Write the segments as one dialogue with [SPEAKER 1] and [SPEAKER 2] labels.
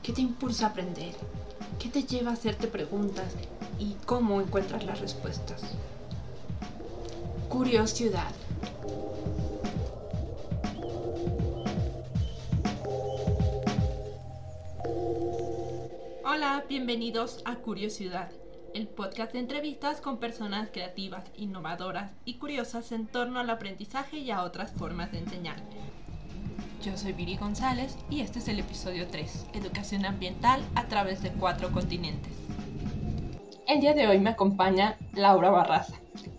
[SPEAKER 1] ¿Qué te impulsa a aprender? ¿Qué te lleva a hacerte preguntas y cómo encuentras las respuestas? Curiosidad. Hola, bienvenidos a Curiosidad, el podcast de entrevistas con personas creativas, innovadoras y curiosas en torno al aprendizaje y a otras formas de enseñar. Yo soy Viri González y este es el episodio 3, Educación Ambiental a través de cuatro continentes. El día de hoy me acompaña Laura Barraza.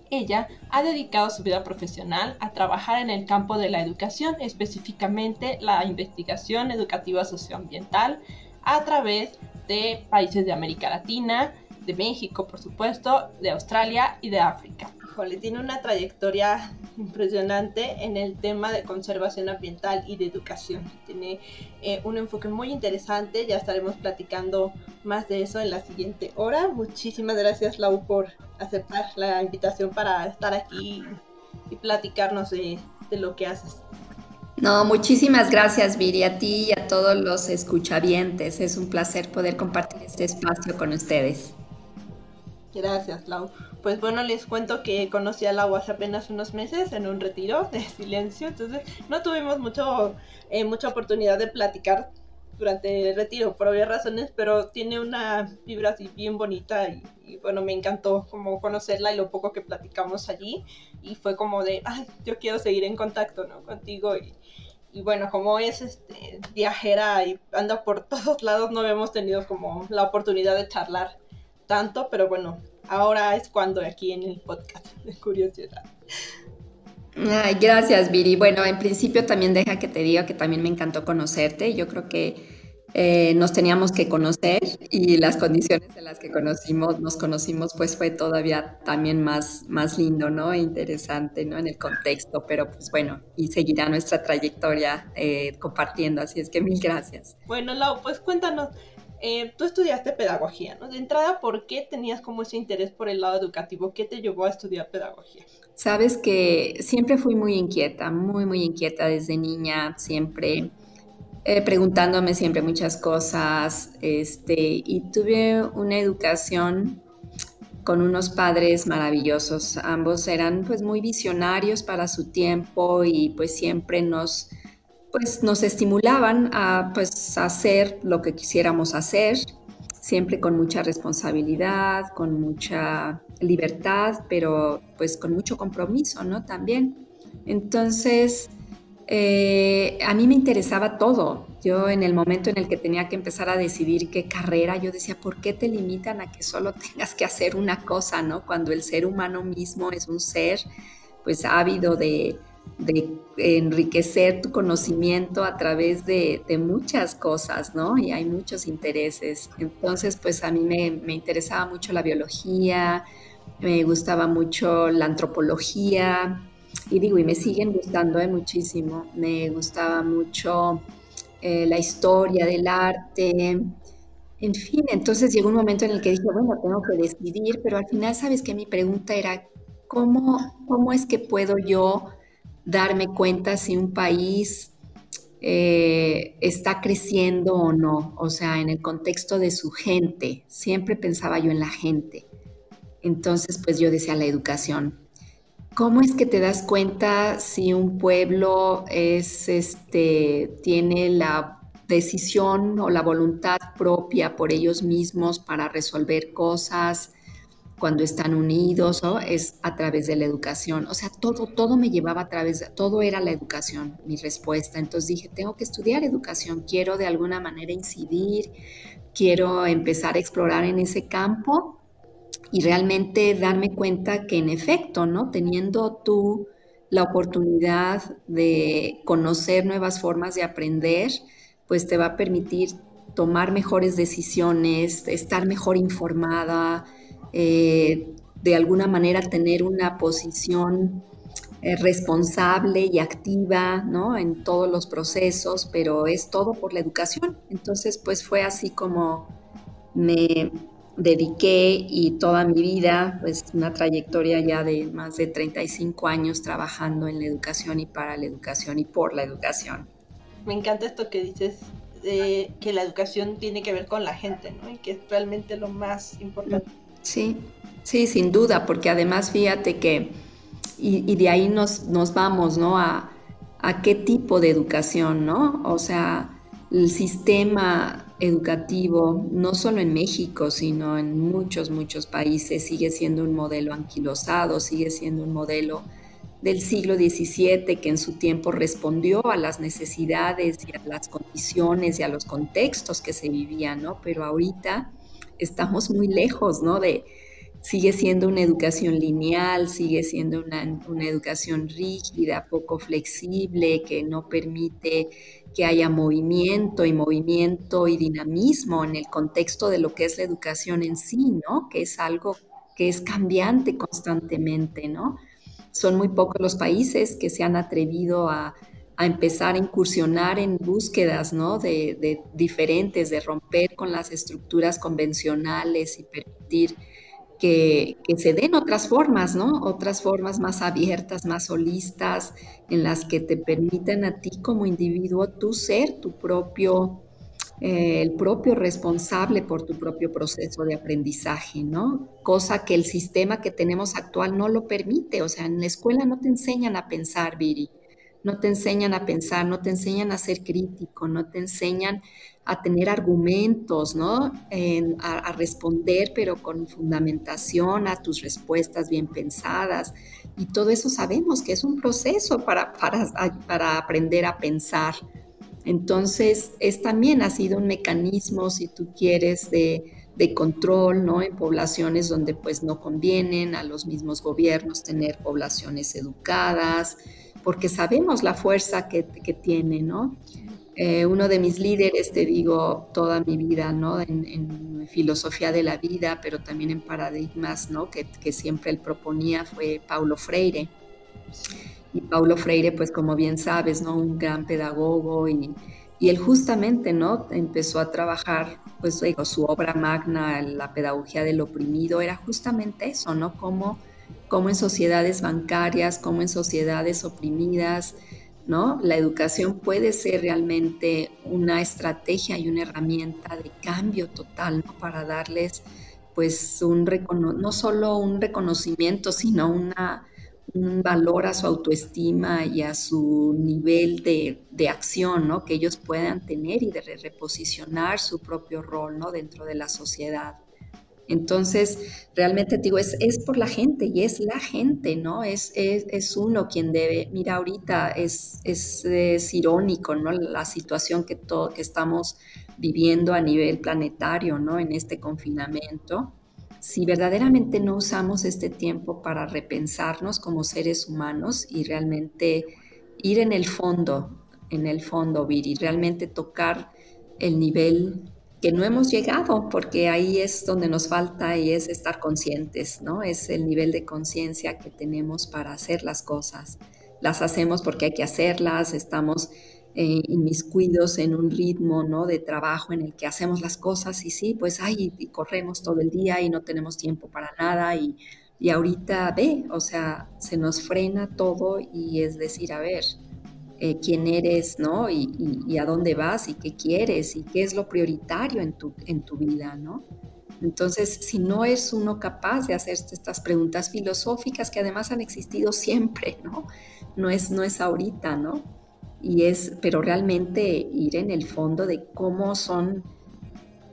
[SPEAKER 1] Ella ha dedicado su vida profesional a trabajar en el campo de la educación, específicamente la investigación educativa socioambiental a través de países de América Latina, de México, por supuesto, de Australia y de África. Híjole, tiene una trayectoria impresionante en el tema de conservación ambiental y de educación. Tiene eh, un enfoque muy interesante, ya estaremos platicando más de eso en la siguiente hora. Muchísimas gracias, Lau, por aceptar la invitación para estar aquí y platicarnos de, de lo que haces.
[SPEAKER 2] No, muchísimas gracias, Viri, a ti y a todos los escuchavientes. Es un placer poder compartir este espacio con ustedes.
[SPEAKER 1] Gracias, Lau. Pues bueno, les cuento que conocí a Lau hace apenas unos meses en un retiro de silencio, entonces no tuvimos mucho, eh, mucha oportunidad de platicar durante el retiro por obvias razones, pero tiene una vibra así bien bonita y, bueno, me encantó como conocerla y lo poco que platicamos allí y fue como de, ay, yo quiero seguir en contacto, ¿no? Contigo y, y bueno, como es este, viajera y anda por todos lados, no habíamos tenido como la oportunidad de charlar tanto, pero bueno, ahora es cuando aquí en el podcast de curiosidad.
[SPEAKER 2] Ay, gracias, Viri. Bueno, en principio también deja que te diga que también me encantó conocerte. Yo creo que eh, nos teníamos que conocer y las condiciones en las que conocimos, nos conocimos, pues fue todavía también más, más lindo, ¿no? E interesante, ¿no? En el contexto, pero pues bueno, y seguirá nuestra trayectoria eh, compartiendo, así es que mil gracias.
[SPEAKER 1] Bueno, Lau, pues cuéntanos, eh, tú estudiaste pedagogía, ¿no? De entrada, ¿por qué tenías como ese interés por el lado educativo? ¿Qué te llevó a estudiar pedagogía?
[SPEAKER 2] Sabes que siempre fui muy inquieta, muy, muy inquieta desde niña, siempre eh, preguntándome siempre muchas cosas, este, y tuve una educación con unos padres maravillosos. Ambos eran pues muy visionarios para su tiempo y pues siempre nos pues nos estimulaban a pues hacer lo que quisiéramos hacer, siempre con mucha responsabilidad, con mucha libertad, pero pues con mucho compromiso, ¿no? También. Entonces, eh, a mí me interesaba todo. Yo en el momento en el que tenía que empezar a decidir qué carrera, yo decía, ¿por qué te limitan a que solo tengas que hacer una cosa, ¿no? Cuando el ser humano mismo es un ser, pues ávido de, de enriquecer tu conocimiento a través de, muchas cosas, ¿no? Y hay muchos intereses. Entonces, pues a mí me, interesaba mucho la biología, me gustaba mucho la antropología, y digo, y me siguen gustando ¿eh? muchísimo. Me gustaba mucho eh, la historia del arte. En fin, entonces llegó un momento en el que dije, bueno, tengo que decidir, pero al final, ¿sabes qué? Mi pregunta era, ¿cómo, cómo es que puedo yo darme cuenta si un país eh, está creciendo o no, o sea, en el contexto de su gente. Siempre pensaba yo en la gente. Entonces, pues yo decía la educación. ¿Cómo es que te das cuenta si un pueblo es, este, tiene la decisión o la voluntad propia por ellos mismos para resolver cosas? Cuando están unidos, o es a través de la educación. O sea, todo, todo me llevaba a través, de, todo era la educación, mi respuesta. Entonces dije, tengo que estudiar educación, quiero de alguna manera incidir, quiero empezar a explorar en ese campo y realmente darme cuenta que en efecto, ¿no? Teniendo tú la oportunidad de conocer nuevas formas de aprender, pues te va a permitir tomar mejores decisiones, estar mejor informada, eh, de alguna manera tener una posición eh, responsable y activa ¿no? en todos los procesos, pero es todo por la educación. Entonces, pues fue así como me dediqué y toda mi vida, pues una trayectoria ya de más de 35 años trabajando en la educación y para la educación y por la educación.
[SPEAKER 1] Me encanta esto que dices que la educación tiene que ver con la gente, ¿no? Y que es realmente lo más importante.
[SPEAKER 2] Sí, sí, sin duda, porque además fíjate que, y, de ahí nos, nos vamos, ¿no? A, a qué tipo de educación, ¿no? O sea, el sistema educativo, no solo en México, sino en muchos, muchos países, sigue siendo un modelo anquilosado, sigue siendo un modelo del siglo XVII que en su tiempo respondió a las necesidades y a las condiciones y a los contextos que se vivían, ¿no? Pero ahorita estamos muy lejos, ¿no? De, sigue siendo una educación lineal, sigue siendo una, una educación rígida, poco flexible, que no permite que haya movimiento y movimiento y dinamismo en el contexto de lo que es la educación en sí, ¿no? Que es algo que es cambiante constantemente, ¿no? Son muy pocos los países que se han atrevido a, empezar a incursionar en búsquedas ¿no? de, diferentes, de romper con las estructuras convencionales y permitir que, se den otras formas, ¿no? Otras formas más abiertas, más holistas, en las que te permitan a ti como individuo tú ser tu propio eh, el propio responsable por tu propio proceso de aprendizaje, ¿no? Cosa que el sistema que tenemos actual no lo permite. O sea, en la escuela no te enseñan a pensar, Viri, no te enseñan a pensar, no te enseñan a ser crítico, no te enseñan a tener argumentos, ¿no? a, responder, pero con fundamentación a tus respuestas bien pensadas. Y todo eso sabemos que es un proceso para, para, para aprender a pensar entonces, es también ha sido un mecanismo, si tú quieres, de, control, ¿no? En poblaciones donde pues no convienen a los mismos gobiernos tener poblaciones educadas, porque sabemos la fuerza que, tiene, ¿no? Eh, uno de mis líderes, te digo, toda mi vida, ¿no? En, filosofía de la vida, pero también en paradigmas, ¿no? Que, que siempre él proponía fue Paulo Freire. Y Paulo Freire, pues como bien sabes, ¿no? Un gran pedagogo y, y él justamente, ¿no? Empezó a trabajar, pues su obra magna, la pedagogía del oprimido, era justamente eso, ¿no? Como en sociedades bancarias, como en sociedades oprimidas, ¿no? La educación puede ser realmente una estrategia y una herramienta de cambio total. Para darles, pues, un no solo un reconocimiento, sino una un valor a su autoestima y a su nivel de, acción, ¿no? Que ellos puedan tener y de reposicionar su propio rol, ¿no? Dentro de la sociedad. Entonces, realmente digo, es, es por la gente y es la gente, ¿no? Es, es, uno quien debe, mira, ahorita es, es, irónico, ¿no? La situación que, todo, que estamos viviendo a nivel planetario, ¿no? En este confinamiento si verdaderamente no usamos este tiempo para repensarnos como seres humanos y realmente ir en el fondo, en el fondo, y realmente tocar el nivel que no hemos llegado, porque ahí es donde nos falta y es estar conscientes, ¿no? Es el nivel de conciencia que tenemos para hacer las cosas. Las hacemos porque hay que hacerlas, estamos eh, inmiscuidos en un ritmo ¿no? de trabajo en el que hacemos las cosas y sí, pues ay, y corremos todo el día y no tenemos tiempo para nada y, y ahorita ve, o sea, se nos frena todo y es decir, a ver, eh, quién eres, ¿no? Y, y, a dónde vas y qué quieres y qué es lo prioritario en tu, en tu vida, ¿no? Entonces, si no es uno capaz de hacerse estas preguntas filosóficas que además han existido siempre, ¿no? No es, no es ahorita, ¿no? y es, pero realmente ir en el fondo de cómo son,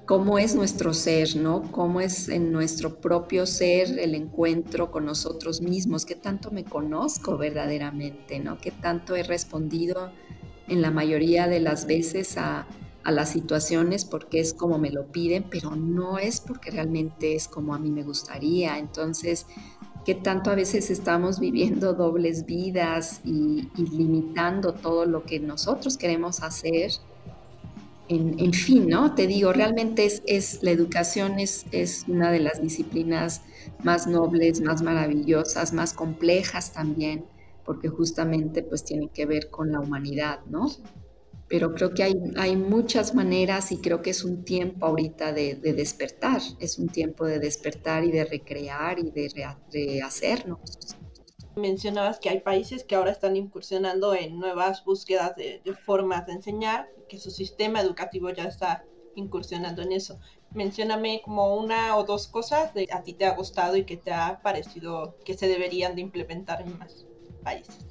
[SPEAKER 2] cómo es nuestro ser, ¿no? Cómo es en nuestro propio ser el encuentro con nosotros mismos, qué tanto me conozco verdaderamente, ¿no? Qué tanto he respondido en la mayoría de las veces a, a las situaciones porque es como me lo piden, pero no es porque realmente es como a mí me gustaría. Entonces, que tanto a veces estamos viviendo dobles vidas y, limitando todo lo que nosotros queremos hacer. En, fin, ¿no? Te digo, realmente es, la educación es, una de las disciplinas más nobles, más maravillosas, más complejas también, porque justamente pues tiene que ver con la humanidad, ¿no? pero creo que hay, muchas maneras y creo que es un tiempo ahorita de, despertar, es un tiempo de despertar y de recrear y de rehacernos.
[SPEAKER 1] Mencionabas que hay países que ahora están incursionando en nuevas búsquedas de, formas de enseñar, que su sistema educativo ya está incursionando en eso. Mencióname como una o dos cosas que a ti te ha gustado y que te ha parecido que se deberían de implementar en más países.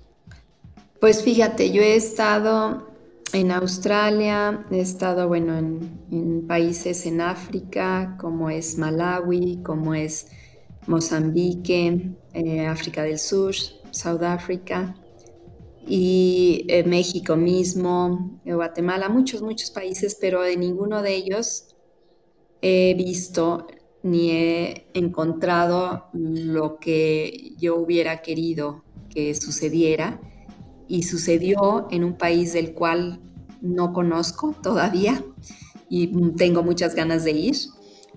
[SPEAKER 2] Pues fíjate, yo he estado en Australia, he estado, bueno, en, países en África, como es Malawi, como es Mozambique, eh, África del Sur, Sudáfrica y eh, México mismo, eh, Guatemala, muchos, muchos países, pero de ninguno de ellos he visto ni he encontrado lo que yo hubiera querido que sucediera. Y sucedió en un país del cual no conozco todavía y tengo muchas ganas de ir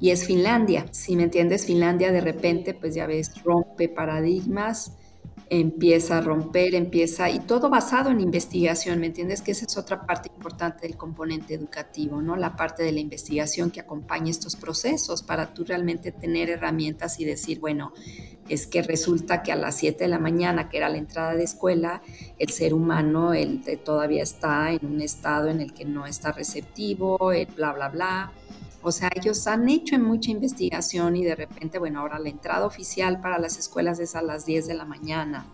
[SPEAKER 2] y es Finlandia. Si me entiendes, Finlandia de repente pues ya ves rompe paradigmas empieza a romper, empieza, y todo basado en investigación, ¿me entiendes? Que esa es otra parte importante del componente educativo, ¿no? La parte de la investigación que acompaña estos procesos para tú realmente tener herramientas y decir, bueno, es que resulta que a las 7 de la mañana, que era la entrada de escuela, el ser humano el, todavía está en un estado en el que no está receptivo, el bla, bla, bla o sea, ellos han hecho mucha investigación y de repente, bueno, ahora la entrada oficial para las escuelas es a las 10 de la mañana,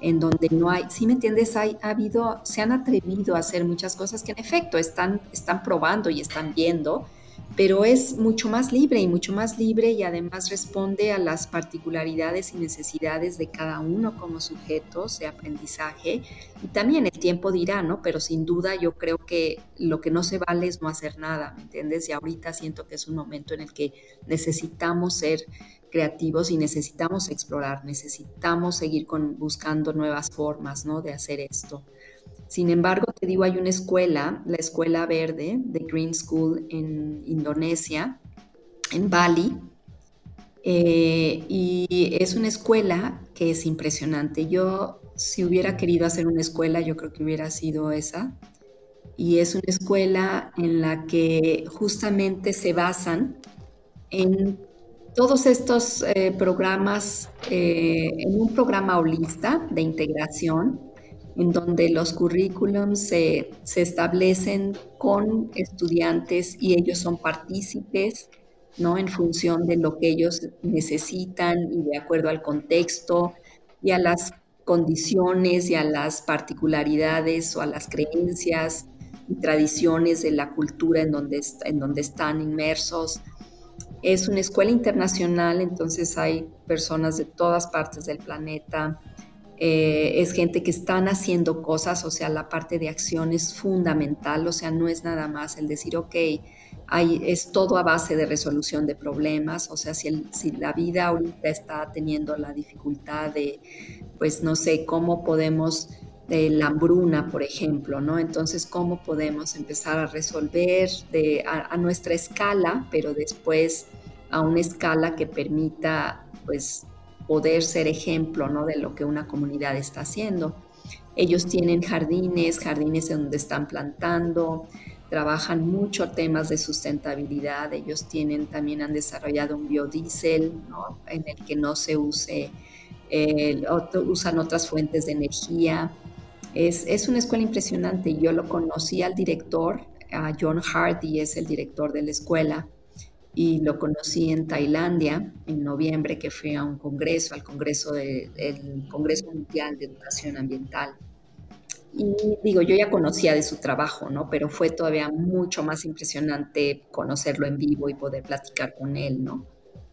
[SPEAKER 2] en donde no hay, si me entiendes, hay, ha habido, se han atrevido a hacer muchas cosas que en efecto están, están probando y están viendo, pero es mucho más libre y mucho más libre y además responde a las particularidades y necesidades de cada uno como sujetos de aprendizaje y también el tiempo dirá, ¿no? Pero sin duda yo creo que lo que no se vale es no hacer nada, ¿me entiendes? Y ahorita siento que es un momento en el que necesitamos ser creativos y necesitamos explorar, necesitamos seguir con, buscando nuevas formas, ¿no? De hacer esto. Sin embargo, te digo, hay una escuela, la Escuela Verde de Green School en Indonesia, en Bali, eh, y es una escuela que es impresionante. Yo, si hubiera querido hacer una escuela, yo creo que hubiera sido esa. Y es una escuela en la que justamente se basan en todos estos eh, programas, eh, en un programa holista de integración en donde los currículums se, establecen con estudiantes y ellos son partícipes, ¿no? En función de lo que ellos necesitan y de acuerdo al contexto y a las condiciones y a las particularidades o a las creencias y tradiciones de la cultura en donde, en donde están inmersos. Es una escuela internacional, entonces hay personas de todas partes del planeta, eh, es gente que están haciendo cosas, o sea, la parte de acción es fundamental, o sea, no es nada más el decir, ok, hay, es todo a base de resolución de problemas, o sea, si, si la vida ahorita está teniendo la dificultad de, pues no sé, cómo podemos de la hambruna, por ejemplo, ¿no? Entonces, ¿cómo podemos empezar a resolver de, a, a, nuestra escala, pero después a una escala que permita, pues, poder ser ejemplo ¿no? de lo que una comunidad está haciendo. Ellos tienen jardines, jardines en donde están plantando, trabajan mucho temas de sustentabilidad. Ellos tienen, también han desarrollado un biodiesel en el que no se use, usan otras fuentes de energía. Es, es, una escuela impresionante. Yo lo conocí al director, a John Hardy, es el director de la escuela y lo conocí en Tailandia en noviembre que fui a un congreso, al congreso del Congreso Mundial de Educación Ambiental. Y digo, yo ya conocía de su trabajo, ¿no? Pero fue todavía mucho más impresionante conocerlo en vivo y poder platicar con él, ¿no?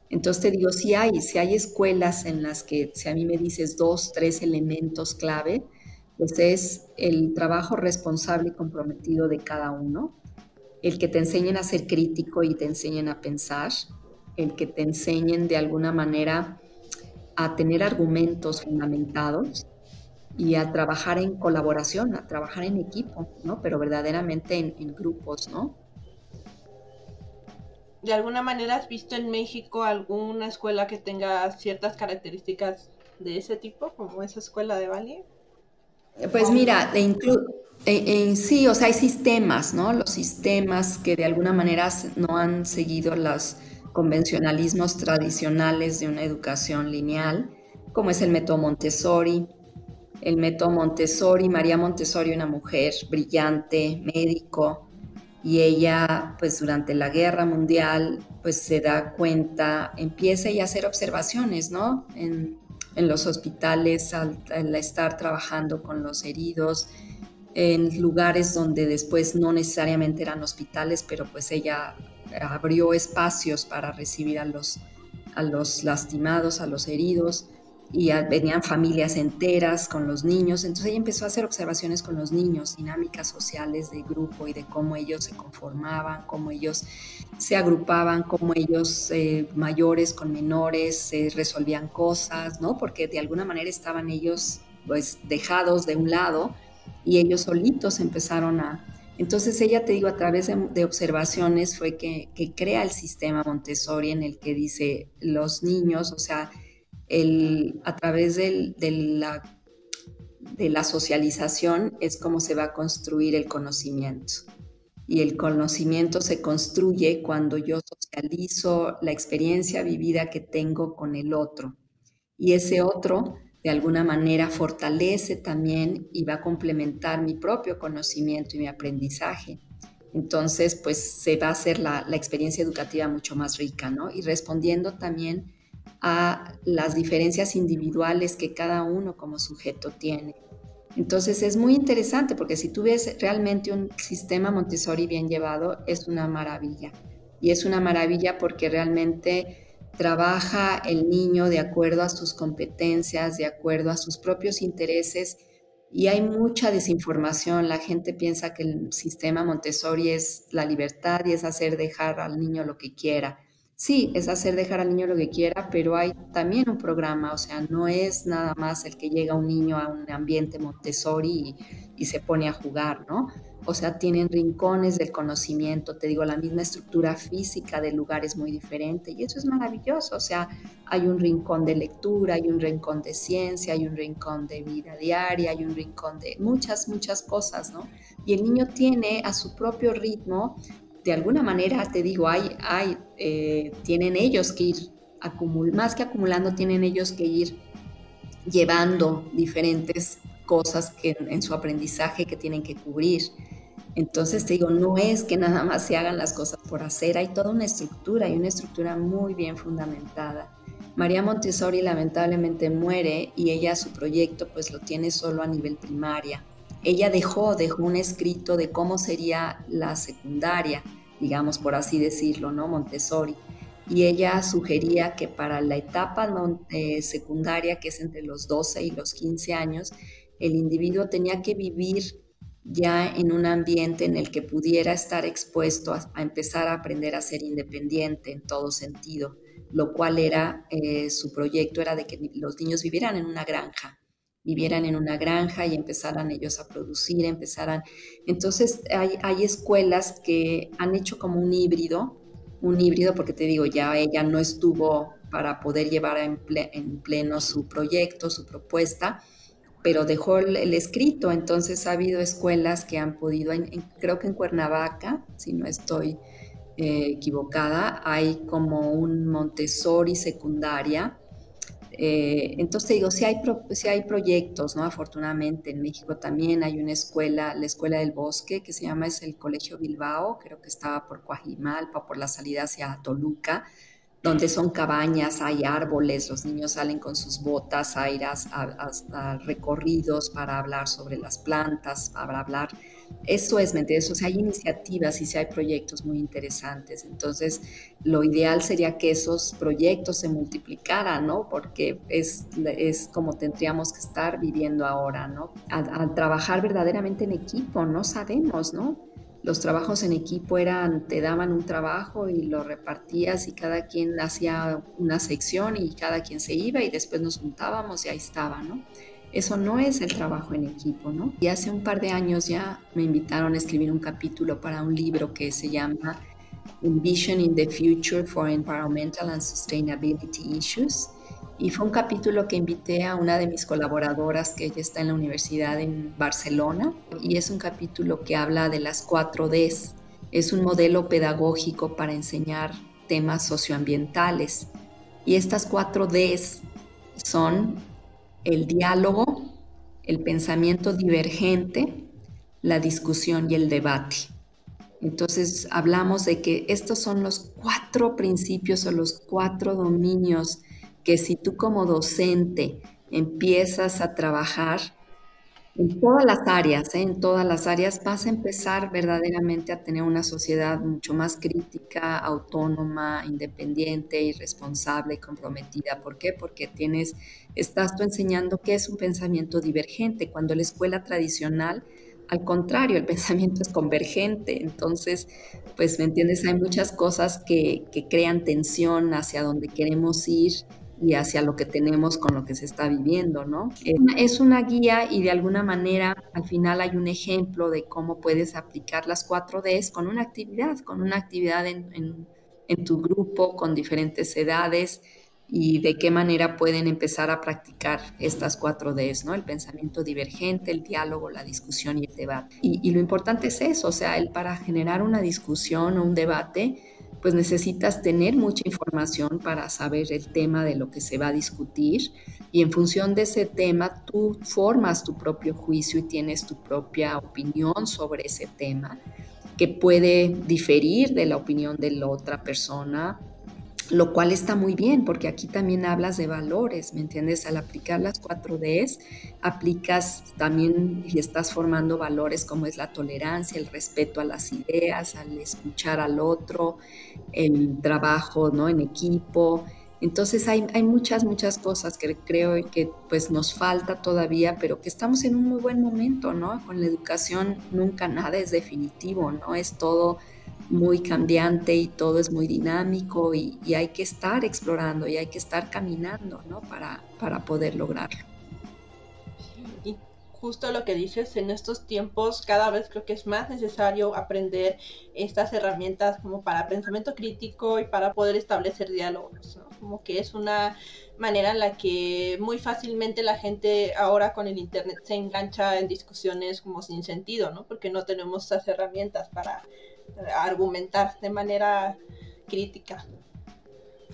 [SPEAKER 2] Entonces te digo, si hay, si hay escuelas en las que, si a mí me dices dos, tres elementos clave, pues es el trabajo responsable y comprometido de cada uno, el que te enseñen a ser crítico y te enseñen a pensar, el que te enseñen de alguna manera a tener argumentos fundamentados y a trabajar en colaboración, a trabajar en equipo, ¿no? Pero verdaderamente en, grupos, ¿no?
[SPEAKER 1] ¿De alguna manera has visto en México alguna escuela que tenga ciertas características de ese tipo, como esa escuela de Bali?
[SPEAKER 2] Pues mira, de incluso en, sí, o sea, hay sistemas, ¿no? Los sistemas que de alguna manera no han seguido los convencionalismos tradicionales de una educación lineal, como es el método Montessori. El método Montessori, María Montessori, una mujer brillante, médico, y ella, pues durante la guerra mundial, pues se da cuenta, empieza a hacer observaciones, ¿no? En, los hospitales, al, estar trabajando con los heridos, en lugares donde después no necesariamente eran hospitales, pero pues ella abrió espacios para recibir a los, a los lastimados, a los heridos, y venían familias enteras con los niños. Entonces ella empezó a hacer observaciones con los niños, dinámicas sociales de grupo y de cómo ellos se conformaban, cómo ellos se agrupaban, cómo ellos eh, mayores con menores resolvían cosas, ¿no? Porque de alguna manera estaban ellos pues dejados de un lado y ellos solitos empezaron a... Entonces ella, te digo, a través de, observaciones fue que, que, crea el sistema Montessori en el que dice los niños, o sea, el, a través de, la, de la socialización es como se va a construir el conocimiento. Y el conocimiento se construye cuando yo socializo la experiencia vivida que tengo con el otro. Y ese otro de alguna manera fortalece también y va a complementar mi propio conocimiento y mi aprendizaje. Entonces, pues se va a hacer la, experiencia educativa mucho más rica, ¿no? Y respondiendo también a las diferencias individuales que cada uno como sujeto tiene. Entonces es muy interesante porque si tú ves realmente un sistema Montessori bien llevado, es una maravilla. Y es una maravilla porque realmente trabaja el niño de acuerdo a sus competencias, de acuerdo a sus propios intereses y hay mucha desinformación. La gente piensa que el sistema Montessori es la libertad y es hacer dejar al niño lo que quiera. Sí, es hacer dejar al niño lo que quiera, pero hay también un programa, o sea, no es nada más el que llega un niño a un ambiente Montessori y, y se pone a jugar, ¿no? O sea, tienen rincones del conocimiento, te digo, la misma estructura física del lugar es muy diferente y eso es maravilloso, o sea, hay un rincón de lectura, hay un rincón de ciencia, hay un rincón de vida diaria, hay un rincón de muchas, muchas cosas, ¿no? Y el niño tiene a su propio ritmo, de alguna manera, te digo, hay, hay, eh, tienen ellos que ir, acumul más que acumulando, tienen ellos que ir llevando diferentes cosas que en, su aprendizaje que tienen que cubrir. Entonces te digo, no es que nada más se hagan las cosas por hacer, hay toda una estructura y una estructura muy bien fundamentada. María Montessori lamentablemente muere y ella su proyecto pues lo tiene solo a nivel primaria. Ella dejó, dejó un escrito de cómo sería la secundaria, digamos por así decirlo, ¿no? Montessori. Y ella sugería que para la etapa eh, secundaria, que es entre los 12 y los 15 años, el individuo tenía que vivir ya en un ambiente en el que pudiera estar expuesto a, empezar a aprender a ser independiente en todo sentido, lo cual era eh, su proyecto, era de que los niños vivieran en una granja, vivieran en una granja y empezaran ellos a producir, empezaran. Entonces hay, hay escuelas que han hecho como un híbrido, un híbrido porque te digo, ya ella no estuvo para poder llevar en, en pleno su proyecto, su propuesta, pero dejó el, escrito, entonces ha habido escuelas que han podido, creo que en Cuernavaca, si no estoy eh, equivocada, hay como un Montessori secundaria. Eh, entonces digo, si hay, si hay proyectos, ¿no? Afortunadamente en México también hay una escuela, la Escuela del Bosque, que se llama es el Colegio Bilbao, creo que estaba por Coajimalpa, por la salida hacia Toluca, donde son cabañas, hay árboles, los niños salen con sus botas a ir a, recorridos para hablar sobre las plantas, para hablar. Eso es, ¿me entiendes? O hay iniciativas y sí hay proyectos muy interesantes. Entonces, lo ideal sería que esos proyectos se multiplicaran, ¿no? Porque es, es como tendríamos que estar viviendo ahora, ¿no? Al trabajar verdaderamente en equipo, no sabemos, ¿no? Los trabajos en equipo eran, te daban un trabajo y lo repartías y cada quien hacía una sección y cada quien se iba y después nos juntábamos y ahí estaba, ¿no? Eso no es el trabajo en equipo, ¿no? Y hace un par de años ya me invitaron a escribir un capítulo para un libro que se llama Envision in the Future for Environmental and Sustainability Issues y fue un capítulo que invité a una de mis colaboradoras que ella está en la universidad en Barcelona y es un capítulo que habla de las cuatro Ds. Es un modelo pedagógico para enseñar temas socioambientales y estas cuatro Ds son el diálogo, el pensamiento divergente, la discusión y el debate. Entonces hablamos de que estos son los cuatro principios o los cuatro dominios que si tú como docente empiezas a trabajar, en todas las áreas, ¿eh? en todas las áreas vas a empezar verdaderamente a tener una sociedad mucho más crítica, autónoma, independiente y responsable y comprometida. ¿Por qué? Porque tienes, estás tú enseñando qué es un pensamiento divergente, cuando la escuela tradicional, al contrario, el pensamiento es convergente. Entonces, pues, ¿me entiendes? Hay muchas cosas que, que crean tensión hacia donde queremos ir y hacia lo que tenemos con lo que se está viviendo, ¿no? Es una guía y de alguna manera al final hay un ejemplo de cómo puedes aplicar las cuatro Ds con una actividad, con una actividad en, en tu grupo, con diferentes edades y de qué manera pueden empezar a practicar estas cuatro Ds, ¿no? El pensamiento divergente, el diálogo, la discusión y el debate. Y, y lo importante es eso, o sea, el para generar una discusión o un debate, pues necesitas tener mucha información para saber el tema de lo que se va a discutir y en función de ese tema tú formas tu propio juicio y tienes tu propia opinión sobre ese tema que puede diferir de la opinión de la otra persona lo cual está muy bien, porque aquí también hablas de valores, ¿me entiendes? Al aplicar las 4Ds, aplicas también y estás formando valores como es la tolerancia, el respeto a las ideas, al escuchar al otro, el trabajo ¿no? en equipo. Entonces hay, hay muchas, muchas cosas que creo que pues nos falta todavía, pero que estamos en un muy buen momento, ¿no? Con la educación nunca nada es definitivo, ¿no? Es todo muy cambiante y todo es muy dinámico y, hay que estar explorando y hay que estar caminando ¿no? para, para poder lograrlo.
[SPEAKER 1] Y justo lo que dices, en estos tiempos cada vez creo que es más necesario aprender estas herramientas como para pensamiento crítico y para poder establecer diálogos, como que es una manera en la que muy fácilmente la gente ahora con el internet se engancha en discusiones como sin sentido, ¿no? Porque no tenemos esas herramientas para argumentar de manera crítica.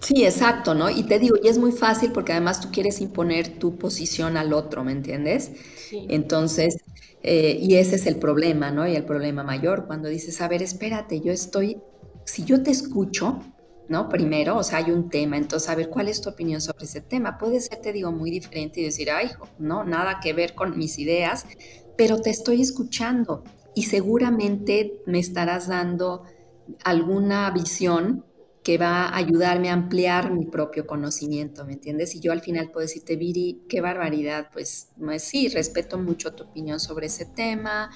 [SPEAKER 2] Sí, exacto, ¿no? Y te digo, y es muy fácil porque además tú quieres imponer tu posición al otro, ¿me entiendes? Sí. Entonces, eh, y ese es el problema, ¿no? Y el problema mayor, cuando dices, a ver, espérate, yo estoy, si yo te escucho, ¿no? Primero, o sea, hay un tema, entonces, a ver, ¿cuál es tu opinión sobre ese tema? Puede ser, te digo, muy diferente y decir, ay, no, nada que ver con mis ideas, pero te estoy escuchando y seguramente me estarás dando alguna visión que va a ayudarme a ampliar mi propio conocimiento, ¿me entiendes? Y yo al final puedo decirte, Viri, qué barbaridad, pues, pues sí, respeto mucho tu opinión sobre ese tema,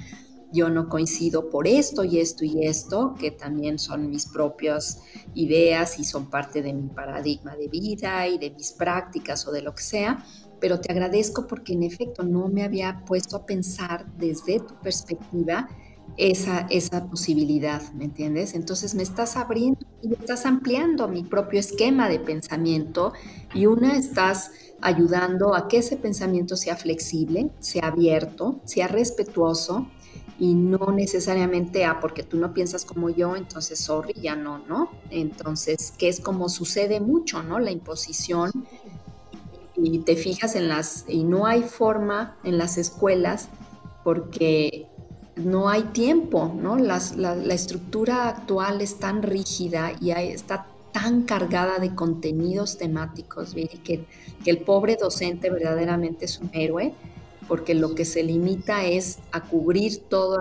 [SPEAKER 2] yo no coincido por esto y esto y esto, que también son mis propias ideas y son parte de mi paradigma de vida y de mis prácticas o de lo que sea, pero te agradezco porque en efecto no me había puesto a pensar desde tu perspectiva esa, esa posibilidad, ¿me entiendes? Entonces me estás abriendo y estás ampliando mi propio esquema de pensamiento y una estás ayudando a que ese pensamiento sea flexible, sea abierto, sea respetuoso y no necesariamente a porque tú no piensas como yo, entonces sorry, ya no, ¿no? Entonces, que es como sucede mucho, ¿no? La imposición y te fijas en las, y no hay forma en las escuelas porque no hay tiempo, ¿no? la, estructura actual es tan rígida y está tan cargada de contenidos temáticos, que, que el pobre docente verdaderamente es un héroe, porque lo que se limita es a cubrir todos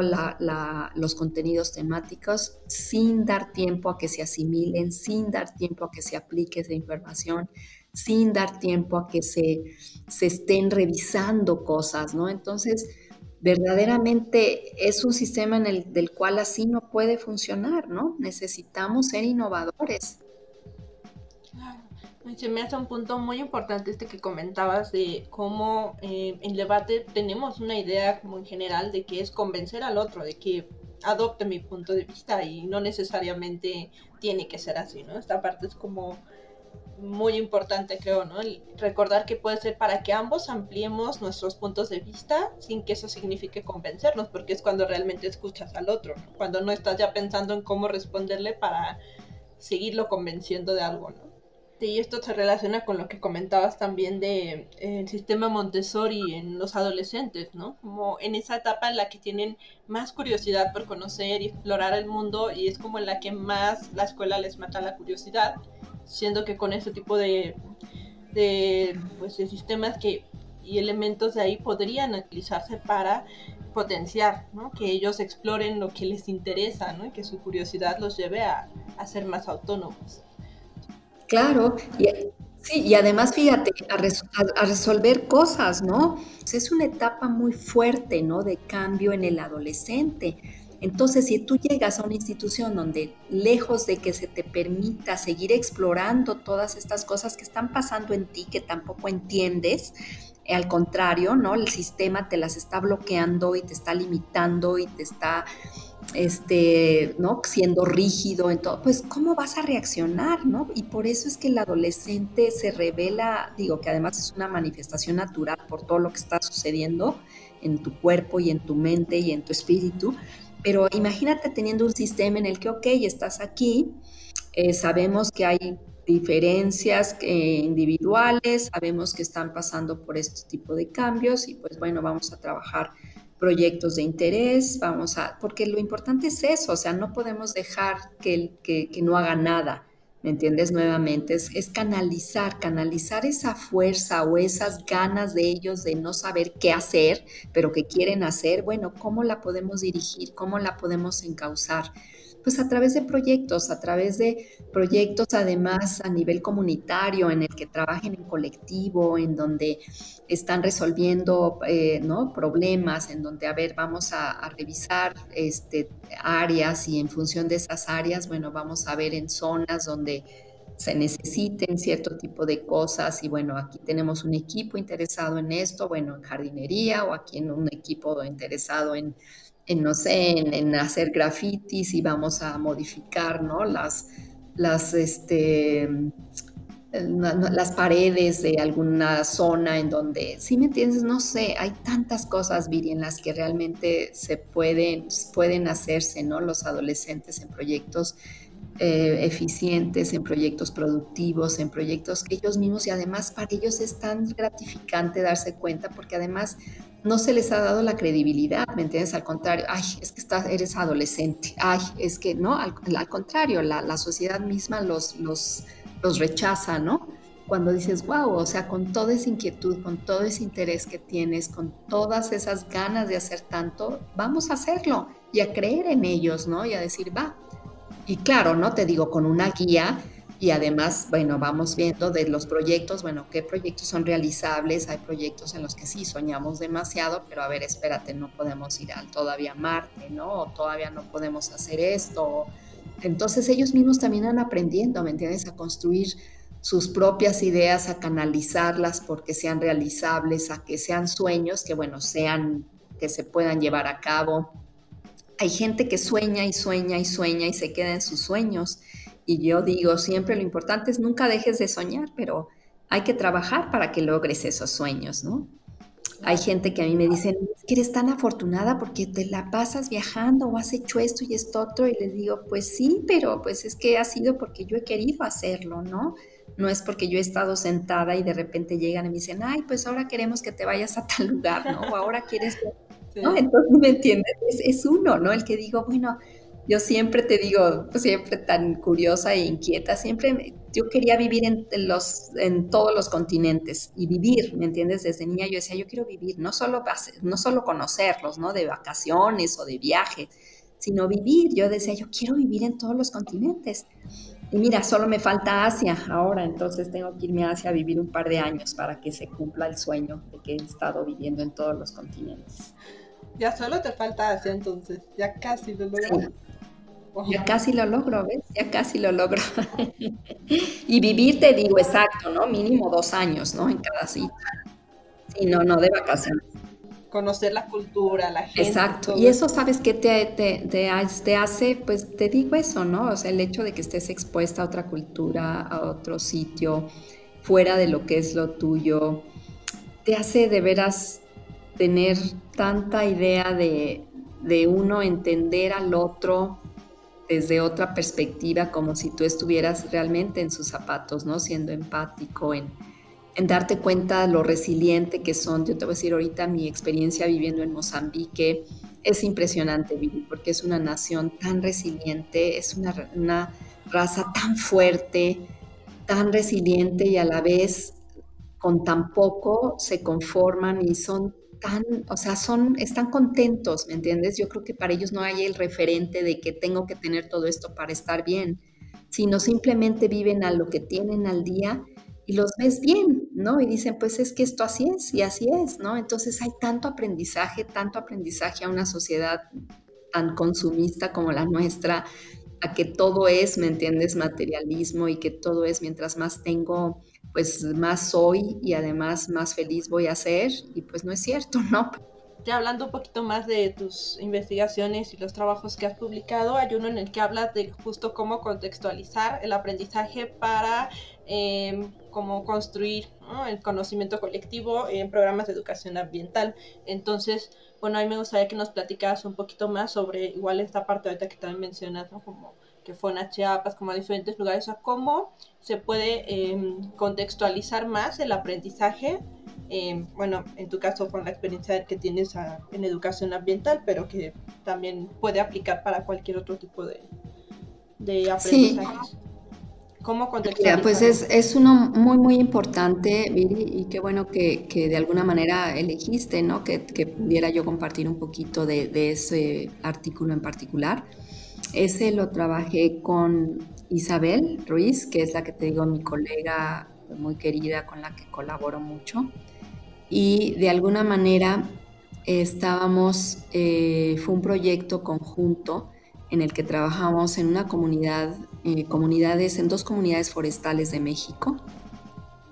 [SPEAKER 2] los contenidos temáticos sin dar tiempo a que se asimilen, sin dar tiempo a que se aplique esa información, sin dar tiempo a que se, se estén revisando cosas, ¿no? Entonces, verdaderamente es un sistema en el del cual así no puede funcionar, ¿no? Necesitamos ser innovadores.
[SPEAKER 1] Se me hace un punto muy importante este que comentabas de cómo eh, en debate tenemos una idea como en general de que es convencer al otro, de que adopte mi punto de vista y no necesariamente tiene que ser así, ¿no? Esta parte es como muy importante, creo, ¿no? recordar que puede ser para que ambos ampliemos nuestros puntos de vista sin que eso signifique convencernos, porque es cuando realmente escuchas al otro, cuando no estás ya pensando en cómo responderle para seguirlo convenciendo de algo, ¿no? Y esto se relaciona con lo que comentabas también de eh, el sistema Montessori en los adolescentes, ¿no? Como en esa etapa en la que tienen más curiosidad por conocer y explorar el mundo y es como en la que más la escuela les mata la curiosidad, siendo que con este tipo de, de, pues, de sistemas que y elementos de ahí podrían utilizarse para potenciar, ¿no? que ellos exploren lo que les interesa ¿no? y que su curiosidad los lleve a, a ser más autónomos.
[SPEAKER 2] Claro, y, sí, y además fíjate, a, a, resolver cosas, ¿no? Es una etapa muy fuerte, ¿no? De cambio en el adolescente. Entonces, si tú llegas a una institución donde lejos de que se te permita seguir explorando todas estas cosas que están pasando en ti, que tampoco entiendes, al contrario, ¿no? El sistema te las está bloqueando y te está limitando y te está este, ¿no? siendo rígido en todo, pues cómo vas a reaccionar, ¿no? Y por eso es que el adolescente se revela, digo que además es una manifestación natural por todo lo que está sucediendo en tu cuerpo y en tu mente y en tu espíritu, pero imagínate teniendo un sistema en el que, ok, estás aquí, eh, sabemos que hay diferencias eh, individuales, sabemos que están pasando por este tipo de cambios y pues bueno, vamos a trabajar proyectos de interés, vamos a, porque lo importante es eso, o sea, no podemos dejar que, que, que no haga nada, ¿me entiendes? Nuevamente, es, es, canalizar, canalizar esa fuerza o esas ganas de ellos de no saber qué hacer, pero que quieren hacer, bueno, ¿cómo la podemos dirigir? ¿Cómo la podemos encauzar? Pues a través de proyectos, a través de proyectos además a nivel comunitario, en el que trabajen en colectivo, en donde están resolviendo eh, ¿no? problemas, en donde, a ver, vamos a, revisar este, áreas y en función de esas áreas, bueno, vamos a ver en zonas donde se necesiten cierto tipo de cosas y bueno, aquí tenemos un equipo interesado en esto, bueno, en jardinería o aquí en un equipo interesado en en no sé, en, hacer grafitis y vamos a modificar, ¿no? Las, las, este, las paredes de alguna zona en donde, si me entiendes, no sé, hay tantas cosas, Viri, en las que realmente se pueden, pueden hacerse, ¿no? Los adolescentes en proyectos eh, eficientes, en proyectos productivos, en proyectos que ellos mismos y además para ellos es tan gratificante darse cuenta porque además no se les ha dado la credibilidad, ¿me entiendes? Al contrario, ay, es que estás, eres adolescente, ay, es que no, al, contrario, la, sociedad misma los, los, los rechaza, ¿no? Cuando dices, wow, o sea, con toda esa inquietud, con todo ese interés que tienes, con todas esas ganas de hacer tanto, vamos a hacerlo y a creer en ellos, ¿no? Y a decir, va. Y claro, ¿no? Te digo, con una guía y además, bueno, vamos viendo de los proyectos, bueno, qué proyectos son realizables. Hay proyectos en los que sí soñamos demasiado, pero a ver, espérate, no podemos ir al todavía Marte, ¿no? O todavía no podemos hacer esto. Entonces ellos mismos también van aprendiendo, ¿me entiendes? A construir sus propias ideas, a canalizarlas porque sean realizables, a que sean sueños que, bueno, sean, que se puedan llevar a cabo. Hay gente que sueña y sueña y sueña y se queda en sus sueños y yo digo siempre lo importante es nunca dejes de soñar, pero hay que trabajar para que logres esos sueños, ¿no? Hay gente que a mí me dice, que eres tan afortunada porque te la pasas viajando o has hecho esto y esto otro. Y les digo, pues sí, pero pues es que ha sido porque yo he querido hacerlo, ¿no? No es porque yo he estado sentada y de repente llegan y me dicen, ay, pues ahora queremos que te vayas a tal lugar, ¿no? O ahora quieres... ¿no? Entonces, ¿me entiendes? Es, es uno, ¿no? El que digo, bueno, yo siempre te digo, siempre tan curiosa e inquieta, siempre yo quería vivir en, los, en todos los continentes y vivir, ¿me entiendes? Desde niña yo decía, yo quiero vivir, no solo, no solo conocerlos, ¿no? De vacaciones o de viaje, sino vivir. Yo decía, yo quiero vivir en todos los continentes. Y mira, solo me falta Asia ahora, entonces tengo que irme a Asia a vivir un par de años para que se cumpla el sueño de que he estado viviendo en todos los continentes.
[SPEAKER 1] Ya solo te falta Asia entonces, ya casi lo logras.
[SPEAKER 2] Ya casi lo logro, ¿ves? Ya casi lo logro. y vivir, te digo, exacto, ¿no? Mínimo dos años, ¿no? En cada sitio. Sí, no, no de vacaciones.
[SPEAKER 1] Conocer la cultura, la gente.
[SPEAKER 2] Exacto. Y eso, ¿sabes qué te, te, te, hace? Pues te digo eso, ¿no? O sea, el hecho de que estés expuesta a otra cultura, a otro sitio, fuera de lo que es lo tuyo, te hace de veras tener tanta idea de, de uno entender al otro, desde otra perspectiva, como si tú estuvieras realmente en sus zapatos, ¿no? Siendo empático, en, darte cuenta lo resiliente que son. Yo te voy a decir ahorita mi experiencia viviendo en Mozambique es impresionante, Vivi, porque es una nación tan resiliente, es una raza tan fuerte, tan resiliente y a la vez con tan poco se conforman y son tan, o sea, son, están contentos, ¿me entiendes? Yo creo que para ellos no hay el referente de que tengo que tener todo esto para estar bien, sino simplemente viven a lo que tienen al día y los ves bien, ¿no? Y dicen, pues es que esto así es y así es, ¿no? Entonces hay tanto aprendizaje, tanto aprendizaje a una sociedad tan consumista como la nuestra, a que todo es, ¿me entiendes?, materialismo y que todo es mientras más tengo, pues más soy y además más feliz voy a ser y pues no es cierto, ¿no?
[SPEAKER 1] Ya hablando un poquito más de tus investigaciones y los trabajos que has publicado, hay uno en el que hablas de justo cómo contextualizar el aprendizaje para eh, cómo construir el conocimiento colectivo en programas de educación ambiental. Entonces, bueno, a mí me gustaría que nos platicaras un poquito más sobre igual esta parte ahorita que también mencionas, ¿no? Como que fue en Chiapas, como a diferentes lugares, o sea, cómo se puede em, contextualizar más el aprendizaje, em, bueno, en tu caso con la experiencia que tienes en educación ambiental, pero que también puede aplicar para cualquier otro tipo de, de aprendizajes.
[SPEAKER 2] ¿Cómo contextualizar? pues es, es, uno muy, muy importante, Viri, y qué bueno que, que, de alguna manera elegiste, ¿no? Que, que pudiera yo compartir un poquito de, de ese artículo en particular. Ese lo trabajé con Isabel Ruiz, que es la que te digo, mi colega muy querida con la que colaboro mucho. Y de alguna manera estábamos, eh, fue un proyecto conjunto en el que trabajamos en una comunidad, eh, comunidades, en dos comunidades forestales de México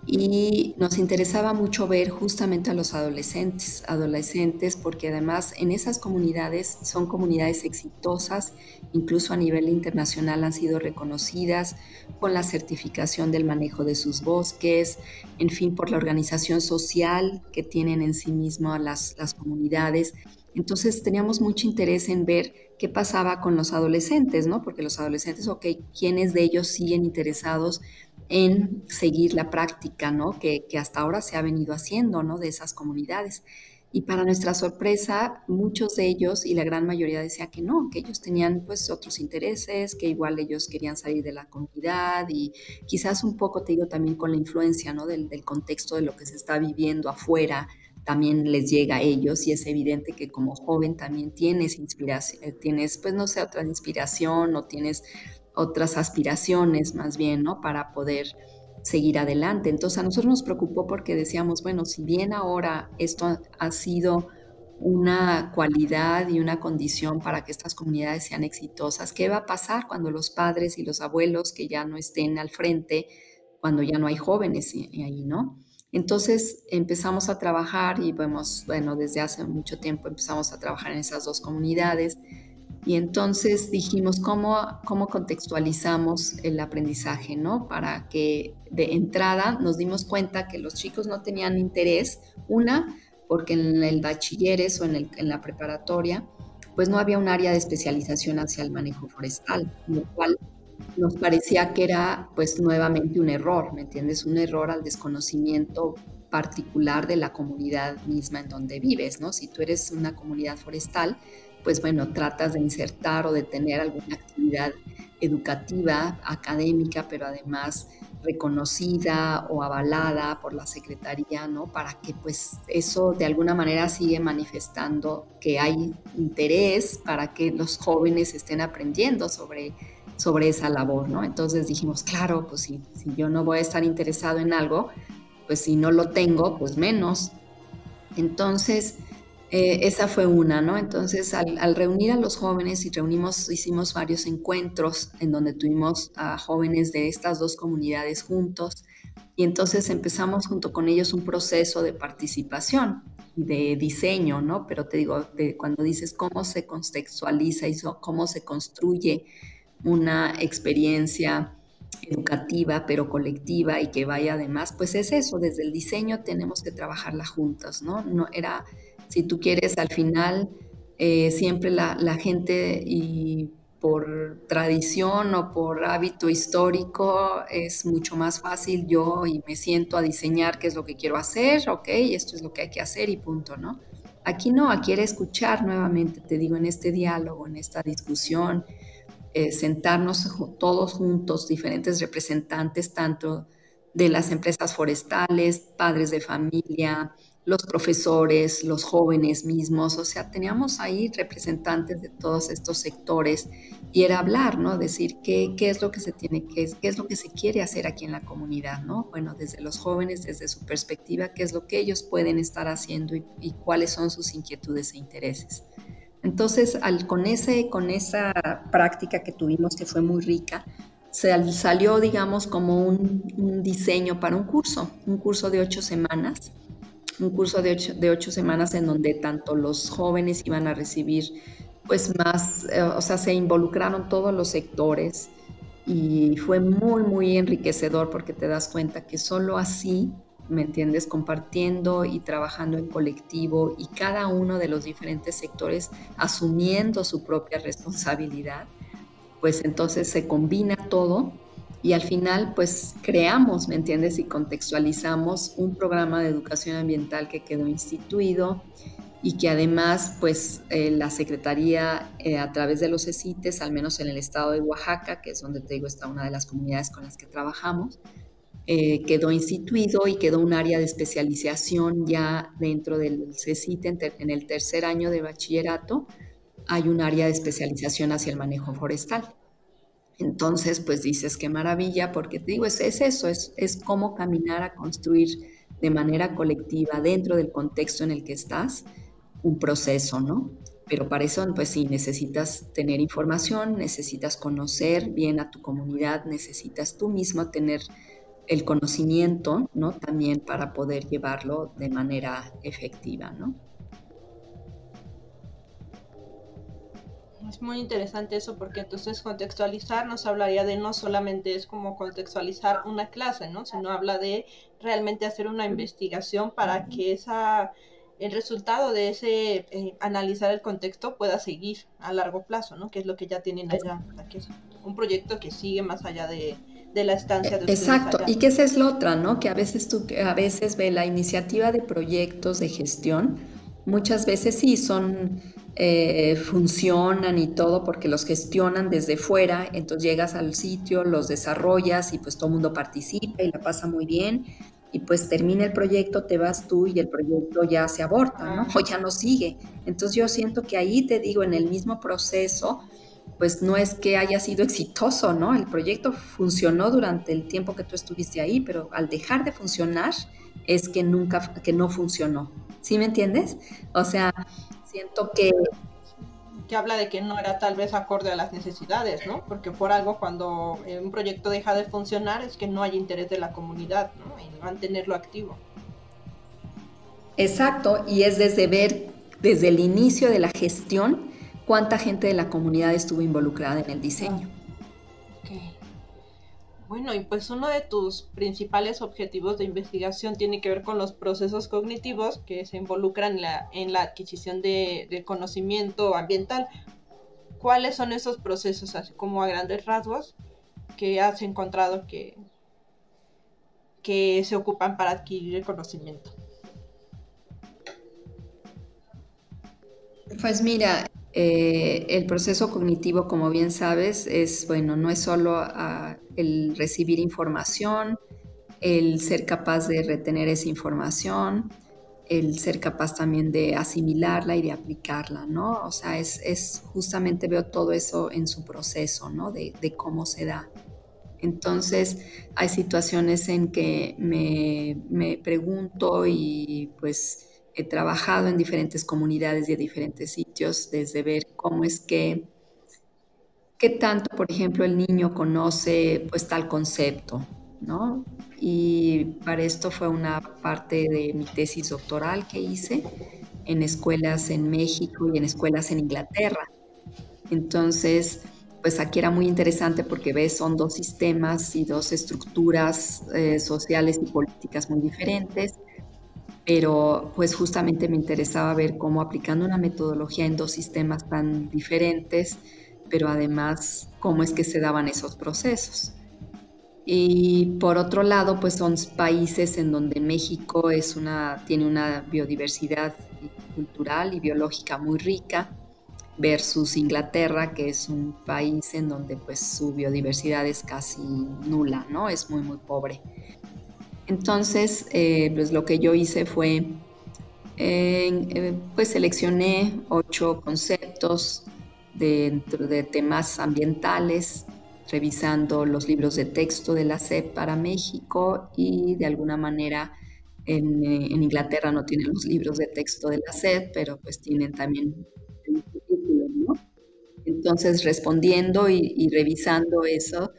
[SPEAKER 2] y nos interesaba mucho ver justamente a los adolescentes, adolescentes, porque además en esas comunidades son comunidades exitosas, incluso a nivel internacional han sido reconocidas con la certificación del manejo de sus bosques, en fin, por la organización social que tienen en sí mismo las, las comunidades. Entonces teníamos mucho interés en ver qué pasaba con los adolescentes, ¿no? Porque los adolescentes, ok, ¿quiénes de ellos siguen interesados en seguir la práctica, ¿no? Que, hasta ahora se ha venido haciendo, ¿no? De esas comunidades. Y para nuestra sorpresa, muchos de ellos y la gran mayoría decía que no, que ellos tenían pues otros intereses, que igual ellos querían salir de la comunidad y quizás un poco, te digo, también con la influencia, ¿no? Del, del contexto de lo que se está viviendo afuera, también les llega a ellos y es evidente que como joven también tienes inspiración, eh, tienes pues no sé, otra inspiración o tienes otras aspiraciones más bien, ¿no? Para poder seguir adelante. Entonces a nosotros nos preocupó porque decíamos, bueno, si bien ahora esto ha sido una cualidad y una condición para que estas comunidades sean exitosas, ¿qué va a pasar cuando los padres y los abuelos que ya no estén al frente, cuando ya no hay jóvenes ahí, ¿no? Entonces empezamos a trabajar y vemos, bueno, desde hace mucho tiempo empezamos a trabajar en esas dos comunidades y entonces dijimos, ¿cómo, cómo contextualizamos el aprendizaje, ¿no? Para que de entrada nos dimos cuenta que los chicos no tenían interés, una, porque en el bachilleres o en, la preparatoria, pues no había un área de especialización hacia el manejo forestal, lo cual nos parecía que era pues nuevamente un error, ¿me entiendes? Un error al desconocimiento particular de la comunidad misma en donde vives, ¿no? Si tú eres una comunidad forestal, pues bueno, tratas de insertar o de tener alguna actividad educativa, académica, pero además reconocida o avalada por la Secretaría, ¿no? Para que pues eso de alguna manera sigue manifestando que hay interés para que los jóvenes estén aprendiendo sobre, sobre esa labor, ¿no? Entonces dijimos, claro, pues si, si yo no voy a estar interesado en algo, pues si no lo tengo, pues menos. Entonces, eh, esa fue una, ¿no? Entonces, al, reunir a los jóvenes y reunimos, hicimos varios encuentros en donde tuvimos a jóvenes de estas dos comunidades juntos y entonces empezamos junto con ellos un proceso de participación y de diseño, ¿no? Pero te digo, de, cuando dices cómo se contextualiza y cómo se construye una experiencia educativa, pero colectiva y que vaya además, pues es eso, desde el diseño tenemos que trabajarla juntas, ¿no? No era si tú quieres, al final eh, siempre la, gente y por tradición o por hábito histórico es mucho más fácil yo y me siento a diseñar qué es lo que quiero hacer, ok, esto es lo que hay que hacer y punto, ¿no? Aquí no, aquí era escuchar nuevamente, te digo, en este diálogo, en esta discusión, eh, sentarnos todos juntos, diferentes representantes, tanto de las empresas forestales, padres de familia, los profesores, los jóvenes mismos, o sea, teníamos ahí representantes de todos estos sectores y era hablar, ¿no? Decir qué, qué es lo que se tiene, qué qué es lo que se quiere hacer aquí en la comunidad, ¿no? Bueno, desde los jóvenes, desde su perspectiva, qué es lo que ellos pueden estar haciendo y, y cuáles son sus inquietudes e intereses. Entonces, al, con, ese, con esa práctica que tuvimos, que fue muy rica, se, salió, digamos, como un, un diseño para un curso, un curso de ocho semanas un curso de ocho, de ocho semanas en donde tanto los jóvenes iban a recibir pues más, eh, o sea, se involucraron todos los sectores y fue muy, muy enriquecedor porque te das cuenta que solo así, ¿me entiendes? Compartiendo y trabajando en colectivo y cada uno de los diferentes sectores asumiendo su propia responsabilidad, pues entonces se combina todo y al final pues creamos, ¿me entiendes? Y contextualizamos un programa de educación ambiental que quedó instituido y que además pues eh, la Secretaría eh, a través de los CECITES, al menos en el estado de Oaxaca, que es donde te digo está una de las comunidades con las que trabajamos, eh, quedó instituido y quedó un área de especialización ya dentro del CECITE en el tercer año de bachillerato, hay un área de especialización hacia el manejo forestal. Entonces, pues dices, qué maravilla, porque te digo, es, eso, es, es cómo caminar a construir de manera colectiva dentro del contexto en el que estás un proceso, ¿no? Pero para eso, pues sí, necesitas tener información, necesitas conocer bien a tu comunidad, necesitas tú mismo tener el conocimiento, ¿no? También para poder llevarlo de manera efectiva, ¿no?
[SPEAKER 1] Es muy interesante eso porque entonces contextualizar nos hablaría de no solamente es como contextualizar una clase, ¿no? Sino habla de realmente hacer una investigación para que esa el resultado de ese eh, analizar el contexto pueda seguir a largo plazo, ¿no? Que es lo que ya tienen allá, que es un proyecto que sigue más allá de, de la estancia de
[SPEAKER 2] Exacto, y que esa es la otra, ¿no? Que a veces tú a veces ve la iniciativa de proyectos de gestión, muchas veces sí son eh, funcionan y todo porque los gestionan desde fuera, entonces llegas al sitio, los desarrollas y pues todo el mundo participa y la pasa muy bien y pues termina el proyecto, te vas tú y el proyecto ya se aborta, ¿no? O ya no sigue. Entonces yo siento que ahí te digo, en el mismo proceso, pues no es que haya sido exitoso, ¿no? El proyecto funcionó durante el tiempo que tú estuviste ahí, pero al dejar de funcionar es que nunca, que no funcionó. ¿Sí me entiendes? O sea, siento que...
[SPEAKER 1] Que habla de que no era tal vez acorde a las necesidades, ¿no? Porque por algo cuando eh, un proyecto deja de funcionar es que no hay interés de la comunidad, ¿no? En mantenerlo activo.
[SPEAKER 2] Exacto, y es desde ver, desde el inicio de la gestión, cuánta gente de la comunidad estuvo involucrada en el diseño.
[SPEAKER 1] Bueno, y pues uno de tus principales objetivos de investigación tiene que ver con los procesos cognitivos que se involucran en la, en la adquisición de, conocimiento ambiental. ¿Cuáles son esos procesos, así como a grandes rasgos, que has encontrado que, que se ocupan para adquirir el conocimiento?
[SPEAKER 2] Pues mira, eh, el proceso cognitivo, como bien sabes, es, bueno, no es solo el recibir información, el ser capaz de retener esa información, el ser capaz también de asimilarla y de aplicarla, ¿no? O sea, es, justamente veo todo eso en su proceso, ¿no? De, de, cómo se da. Entonces, hay situaciones en que me, me pregunto y pues he trabajado en diferentes comunidades y en diferentes sitios, desde ver cómo es que, qué tanto, por ejemplo, el niño conoce pues tal concepto, ¿no? Y para esto fue una parte de mi tesis doctoral que hice en escuelas en México y en escuelas en Inglaterra. Entonces, pues aquí era muy interesante porque ves, son dos sistemas y dos estructuras eh, sociales y políticas muy diferentes pero pues justamente me interesaba ver cómo aplicando una metodología en dos sistemas tan diferentes pero además cómo es que se daban esos procesos. Y por otro lado, pues son países en donde México es una, tiene una biodiversidad cultural y biológica muy rica versus Inglaterra, que es un país en donde pues su biodiversidad es casi nula, ¿no? Es muy, muy pobre. Entonces, eh, pues lo que yo hice fue, eh, pues seleccioné ocho conceptos dentro de temas ambientales, revisando los libros de texto de la SEP para México y de alguna manera en, eh, Inglaterra no tienen los libros de texto de la SEP, pero pues tienen también. Entonces, respondiendo y, y, revisando eso,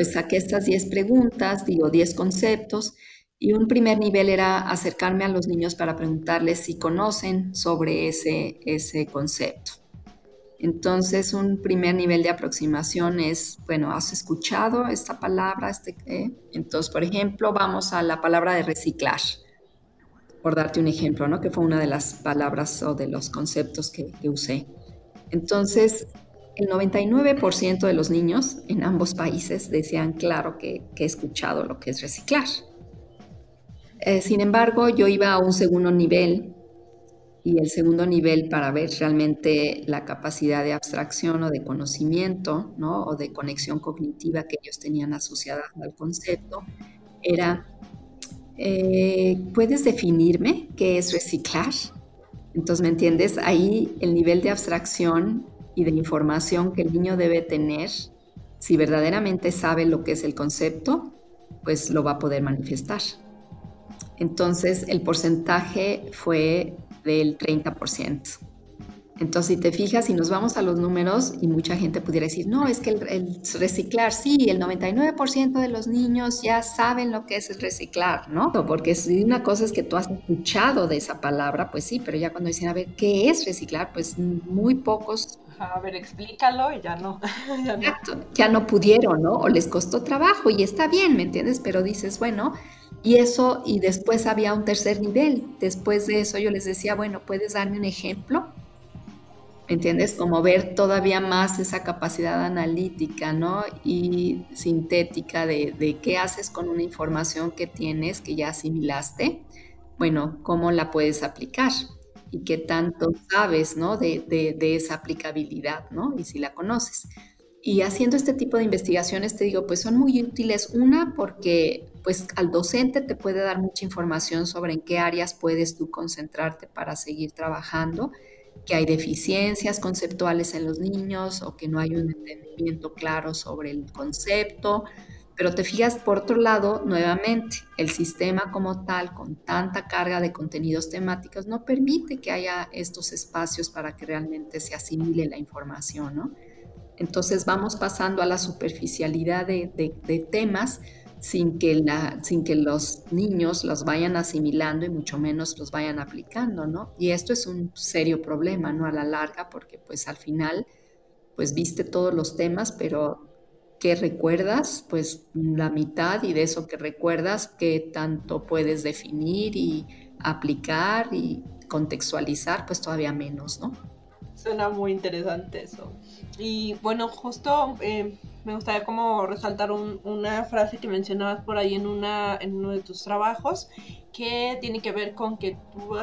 [SPEAKER 2] pues saqué estas 10 preguntas, digo 10 conceptos, y un primer nivel era acercarme a los niños para preguntarles si conocen sobre ese, ese concepto. Entonces, un primer nivel de aproximación es, bueno, ¿has escuchado esta palabra? Este, Entonces, por ejemplo, vamos a la palabra de reciclar, por darte un ejemplo, ¿no? Que fue una de las palabras o de los conceptos que, usé. Entonces, el 99% de los niños en ambos países decían, claro, que, he escuchado lo que es reciclar. Eh, sin embargo, yo iba a un segundo nivel y el segundo nivel para ver realmente la capacidad de abstracción o de conocimiento, ¿no? O de conexión cognitiva que ellos tenían asociada al concepto, era, eh, ¿puedes definirme qué es reciclar? Entonces, ¿me entiendes? Ahí el nivel de abstracción y de información que el niño debe tener, si verdaderamente sabe lo que es el concepto, pues lo va a poder manifestar. Entonces, el porcentaje fue del 30%. Entonces, si te fijas, si nos vamos a los números, y mucha gente pudiera decir, no, es que el, reciclar, sí, el 99% de los niños ya saben lo que es reciclar, ¿no? Porque si una cosa es que tú has escuchado de esa palabra, pues sí, pero ya cuando dicen, a ver, ¿qué es reciclar? Pues muy pocos.
[SPEAKER 1] A ver, explícalo y ya no.
[SPEAKER 2] ya, no. ya no pudieron, ¿no? O les costó trabajo y está bien, ¿me entiendes? Pero dices, bueno, y eso, y después había un tercer nivel. Después de eso yo les decía, bueno, ¿puedes darme un ejemplo? ¿Me entiendes? Como ver todavía más esa capacidad analítica, ¿no? Y sintética de, de qué haces con una información que tienes, que ya asimilaste. Bueno, ¿cómo la puedes aplicar? Y qué tanto sabes, ¿no? De, de, de esa aplicabilidad, ¿no? Y si la conoces. Y haciendo este tipo de investigaciones, te digo, pues son muy útiles. Una, porque pues al docente te puede dar mucha información sobre en qué áreas puedes tú concentrarte para seguir trabajando, que hay deficiencias conceptuales en los niños o que no hay un entendimiento claro sobre el concepto. Pero te fijas, por otro lado, nuevamente, el sistema como tal, con tanta carga de contenidos temáticos, no permite que haya estos espacios para que realmente se asimile la información, ¿no? Entonces vamos pasando a la superficialidad de, de temas sin que, la, sin que los niños los vayan asimilando y mucho menos los vayan aplicando, ¿no? Y esto es un serio problema, ¿no? A la larga, porque pues al final, pues viste todos los temas, pero ¿qué recuerdas? Pues la mitad y de eso que recuerdas, ¿qué tanto puedes definir y aplicar y contextualizar? Pues todavía menos, ¿no?
[SPEAKER 1] Suena muy interesante eso. Y bueno, justo eh, me gustaría como resaltar una frase que mencionabas por ahí en, una, en uno de tus trabajos, que tiene que ver con que tú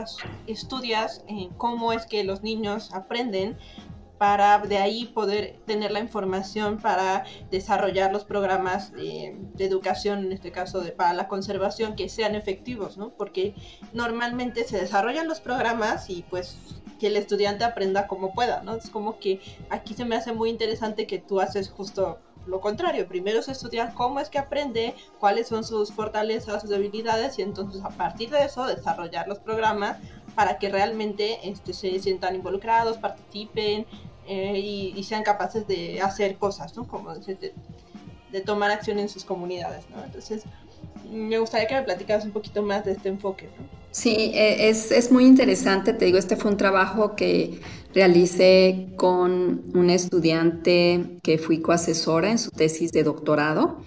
[SPEAKER 1] estudias eh, cómo es que los niños aprenden para de ahí poder tener la información para desarrollar los programas de educación, en este caso de, para la conservación, que sean efectivos, ¿no? Porque normalmente se desarrollan los programas y pues que el estudiante aprenda como pueda, ¿no? Es como que aquí se me hace muy interesante que tú haces justo lo contrario, primero es estudiar cómo es que aprende, cuáles son sus fortalezas, sus debilidades y entonces a partir de eso desarrollar los programas para que realmente este, se sientan involucrados, participen eh, y, sean capaces de hacer cosas, ¿no? Como de, tomar acción en sus comunidades, ¿no? Entonces, me gustaría que me platicaras un poquito más de este enfoque, ¿no?
[SPEAKER 2] Sí, e, es, es, muy interesante, te digo, este fue un trabajo que realicé con una estudiante que fui coasesora en su tesis de doctorado,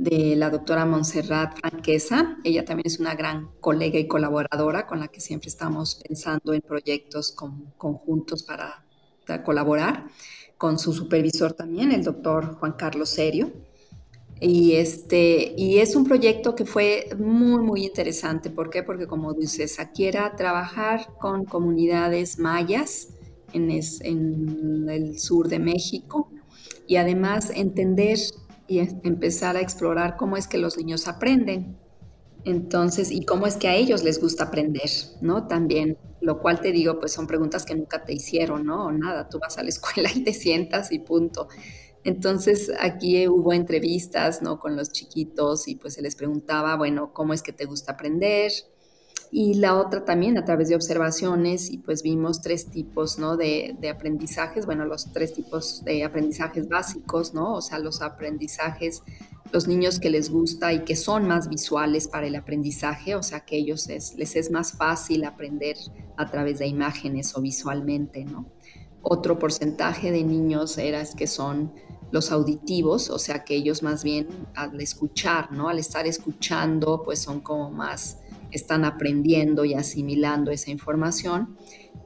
[SPEAKER 2] de la doctora Montserrat Franquesa. Ella también es una gran colega y colaboradora con la que siempre estamos pensando en proyectos conjuntos para colaborar con su supervisor también, el doctor Juan Carlos Serio. Y, este, y es un proyecto que fue muy, muy interesante. ¿Por qué? Porque como dices, aquí era trabajar con comunidades mayas en, en el sur de México y además entender y empezar a explorar cómo es que los niños aprenden. Entonces, y cómo es que a ellos les gusta aprender, ¿no? También, lo cual te digo, pues son preguntas que nunca te hicieron, ¿no? O nada, tú vas a la escuela y te sientas y punto. Entonces, aquí hubo entrevistas, ¿no? Con los chiquitos y pues se les preguntaba, bueno, ¿cómo es que te gusta aprender? Y la otra también a través de observaciones y pues vimos tres tipos, ¿no? De, de aprendizajes, bueno, los tres tipos de aprendizajes básicos, ¿no? O sea, los aprendizajes los niños que les gusta y que son más visuales para el aprendizaje, o sea que ellos les es más fácil aprender a través de imágenes o visualmente, ¿no? Otro porcentaje de niños era que son los auditivos, o sea que ellos más bien al escuchar, ¿no? Al estar escuchando, pues son como más, están aprendiendo y asimilando esa información.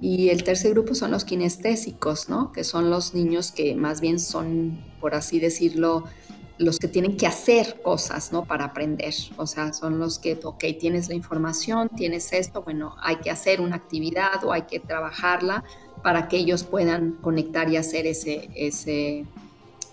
[SPEAKER 2] Y el tercer grupo son los kinestésicos, ¿no? Que son los niños que más bien son, por así decirlo, los que tienen que hacer cosas, ¿no? Para aprender. O sea, son los que, ok, tienes la información, tienes esto, bueno, hay que hacer una actividad o hay que trabajarla para que ellos puedan conectar y hacer ese, ese,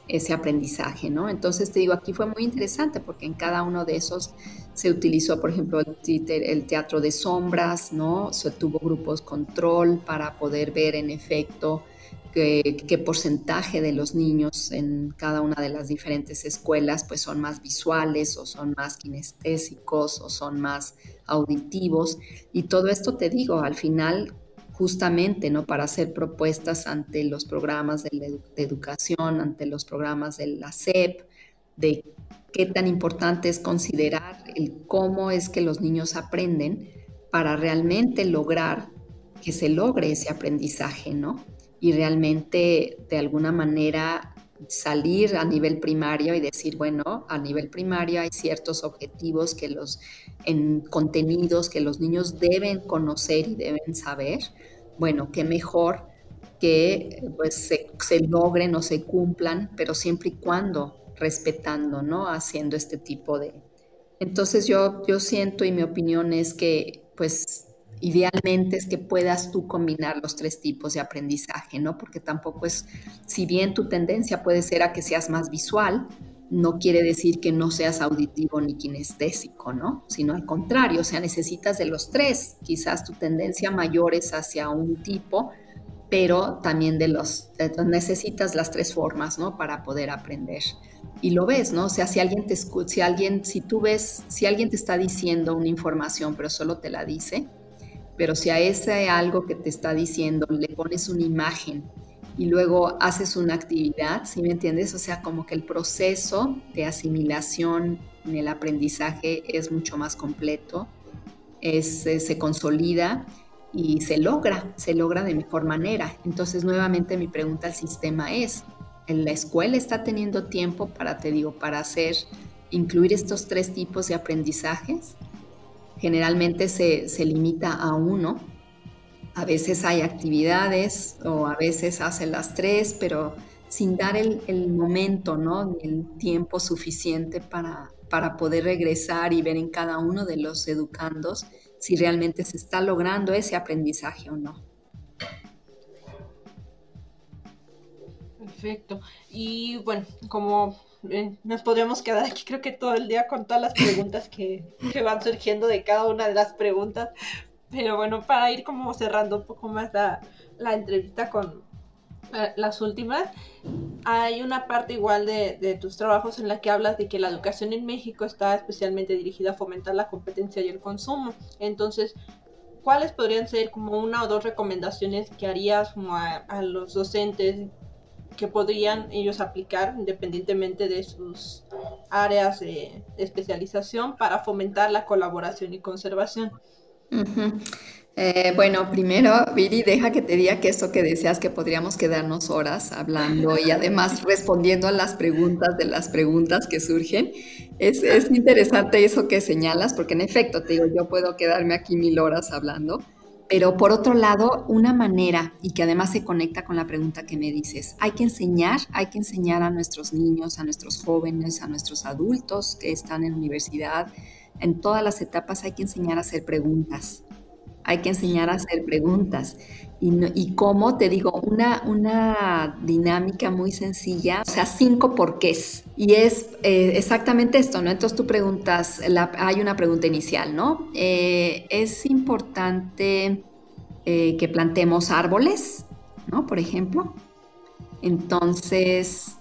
[SPEAKER 2] ese aprendizaje, ¿no? Entonces te digo, aquí fue muy interesante porque en cada uno de esos se utilizó, por ejemplo, el teatro de sombras, ¿no? Se tuvo grupos control para poder ver en efecto qué, porcentaje de los niños en cada una de las diferentes escuelas pues son más visuales o son más kinestésicos o son más auditivos. Y todo esto te digo, al final justamente ¿no? para hacer propuestas ante los programas de, educación, ante los programas de la SEP, de qué tan importante es considerar el cómo es que los niños aprenden para realmente lograr que se logre ese aprendizaje, ¿no? y realmente de alguna manera salir a nivel primario y decir, bueno, a nivel primario hay ciertos objetivos que los en contenidos que los niños deben conocer y deben saber. Bueno, qué mejor que pues se, logren o se cumplan, pero siempre y cuando respetando, ¿no? Haciendo este tipo de... Entonces yo, yo siento y mi opinión es que pues idealmente es que puedas tú combinar los tres tipos de aprendizaje, ¿no? Porque tampoco es, si bien tu tendencia puede ser a que seas más visual, no quiere decir que no seas auditivo ni kinestésico, ¿no? Sino al contrario, o sea, necesitas de los tres. Quizás tu tendencia mayor es hacia un tipo, pero también de los, necesitas las tres formas, ¿no? Para poder aprender. Y lo ves, ¿no? O sea, si alguien te escucha, si alguien, si tú ves, si alguien te está diciendo una información, pero solo te la dice, pero si a ese algo que te está diciendo le pones una imagen y luego haces una actividad, ¿sí me entiendes? O sea, como que el proceso de asimilación en el aprendizaje es mucho más completo, es, eh, se consolida y se logra, se logra de mejor manera. Entonces, nuevamente mi pregunta al sistema es, ¿en la escuela está teniendo tiempo para, te digo, para hacer, incluir estos tres tipos de aprendizajes? Generalmente se, limita a uno. A veces hay actividades o a veces hace las tres, pero sin dar el, momento, ¿no? El tiempo suficiente para, para poder regresar y ver en cada uno de los educandos si realmente se está logrando ese aprendizaje o no.
[SPEAKER 1] Perfecto. Y bueno, como eh, nos podríamos quedar aquí creo que todo el día con todas las preguntas que, van surgiendo de cada una de las preguntas. Pero bueno, para ir como cerrando un poco más la, entrevista con eh, las últimas, hay una parte igual de, de, tus trabajos en la que hablas de que la educación en México está especialmente dirigida a fomentar la competencia y el consumo. Entonces, ¿cuáles podrían ser como una o dos recomendaciones que harías como a, a los docentes que podrían ellos aplicar independientemente de sus áreas de especialización para fomentar la colaboración y conservación.
[SPEAKER 2] Eh, bueno, primero, Viri, deja que te diga que esto que deseas que podríamos quedarnos horas hablando y además respondiendo a las preguntas de las preguntas que surgen. Es, es interesante eso que señalas, porque en efecto, te digo, yo puedo quedarme aquí mil horas hablando pero por otro lado, una manera, y que además se conecta con la pregunta que me dices, hay que enseñar, hay que enseñar a nuestros niños, a nuestros jóvenes, a nuestros adultos que están en universidad, en todas las etapas hay que enseñar a hacer preguntas. Hay que enseñar a hacer preguntas. Y, y cómo, te digo, una, una dinámica muy sencilla, o sea, cinco porqués. Y es eh, exactamente esto, ¿no? Entonces tú preguntas, hay una pregunta inicial, ¿no? Eh, es importante eh, que plantemos árboles, ¿no? Por ejemplo. Entonces,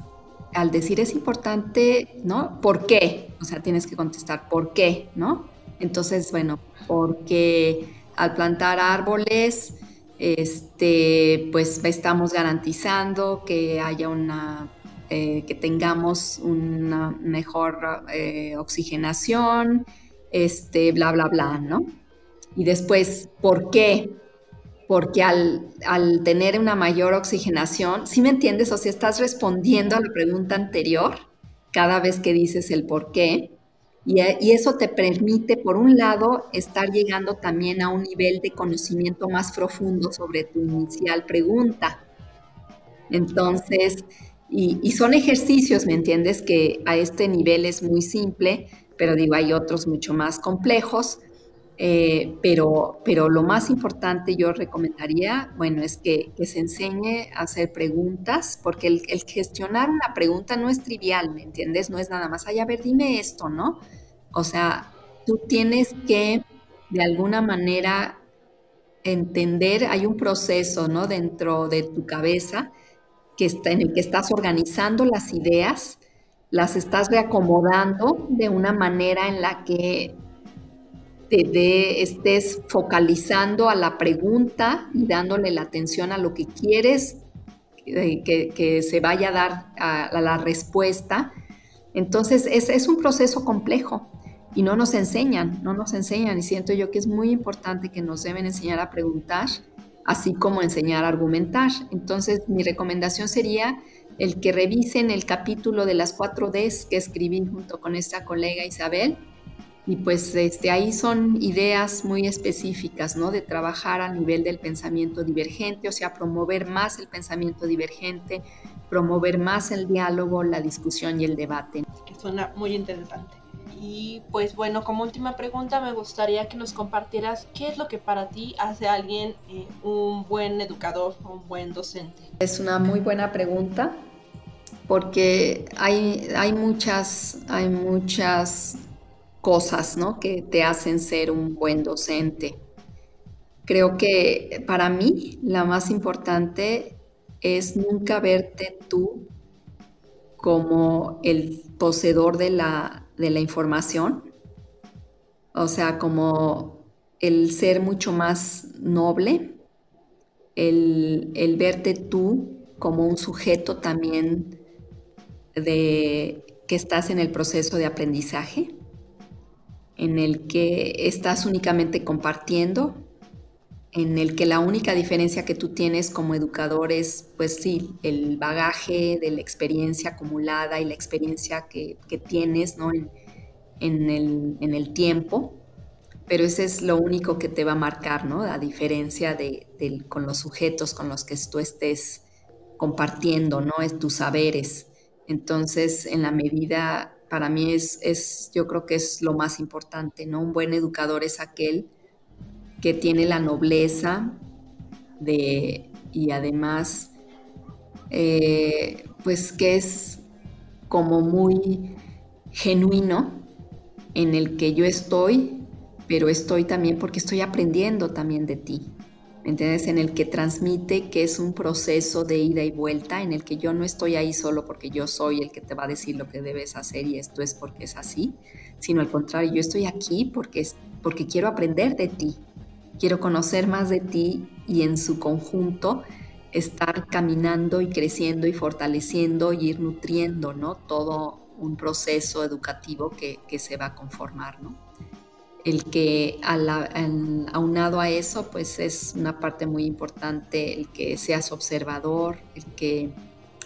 [SPEAKER 2] al decir es importante, ¿no? ¿Por qué? O sea, tienes que contestar, ¿por qué? ¿No? Entonces, bueno, porque al plantar árboles, este, pues estamos garantizando que haya una, eh, que tengamos una mejor eh, oxigenación, este, bla, bla, bla, ¿no? Y después, ¿por qué? Porque al, al tener una mayor oxigenación, ¿sí me entiendes? O sea, estás respondiendo a la pregunta anterior cada vez que dices el por qué. Eh, y, eso te permite, por un lado, estar llegando también a un nivel de conocimiento más profundo sobre tu inicial pregunta. Entonces, y, son ejercicios, ¿me entiendes? Que a este nivel es muy simple, pero digo, hay otros mucho más complejos. Eh, pero, pero lo más importante yo recomendaría, bueno, es que, se enseñe a hacer preguntas, porque el, el, gestionar una pregunta no es trivial, ¿me entiendes? No es nada más, ay, a ver, dime esto, ¿no? O sea, tú tienes que de alguna manera entender, hay un proceso, ¿no? Dentro de tu cabeza que está, en el que estás organizando las ideas, las estás reacomodando de una manera en la que te estés focalizando a la pregunta y dándole la atención a lo que quieres eh, que, se vaya a dar a, la respuesta. Entonces, es, es, un proceso complejo y no nos enseñan, no nos enseñan y siento yo que es muy importante que nos deben enseñar a preguntar, así como enseñar a argumentar. Entonces mi recomendación sería el que revisen el capítulo de las cuatro Ds que escribí junto con esta colega Isabel y pues este, ahí son ideas muy específicas, ¿no? De trabajar a nivel del pensamiento divergente, o sea, promover más el pensamiento divergente, promover más el diálogo, la discusión y el debate.
[SPEAKER 1] Que suena muy interesante. Y pues bueno, como última pregunta me gustaría que nos compartieras qué es lo que para ti hace a alguien eh, un buen educador o un buen docente.
[SPEAKER 2] Es una muy buena pregunta porque hay, hay, muchas, hay muchas cosas ¿no? que te hacen ser un buen docente. Creo que para mí la más importante es nunca verte tú como el poseedor de la, de la información, o sea, como el ser mucho más noble, el, verte tú como un sujeto también de que estás en el proceso de aprendizaje, en el que estás únicamente compartiendo, en el que la única diferencia que tú tienes como educador es, pues sí, el bagaje de la experiencia acumulada y la experiencia que, tienes ¿no? en, el, tiempo, pero ese es lo único que te va a marcar, ¿no? A diferencia de, con los sujetos con los que tú estés compartiendo, ¿no? Es tus saberes. Entonces, en la medida, para mí es, es, yo creo que es lo más importante, ¿no? Un buen educador es aquel que tiene la nobleza de, y además, eh, pues que es como muy genuino en el que yo estoy, pero estoy también porque estoy aprendiendo también de ti. ¿Me entiendes? En el que transmite que es un proceso de ida y vuelta, en el que yo no estoy ahí solo porque yo soy el que te va a decir lo que debes hacer y esto es porque es así, sino al contrario, yo estoy aquí porque, porque quiero aprender de ti, quiero conocer más de ti y en su conjunto estar caminando y creciendo y fortaleciendo y ir nutriendo, ¿no? Todo un proceso educativo que, se va a conformar, ¿no? El que aunado a eso, pues es una parte muy importante el que seas observador, el que,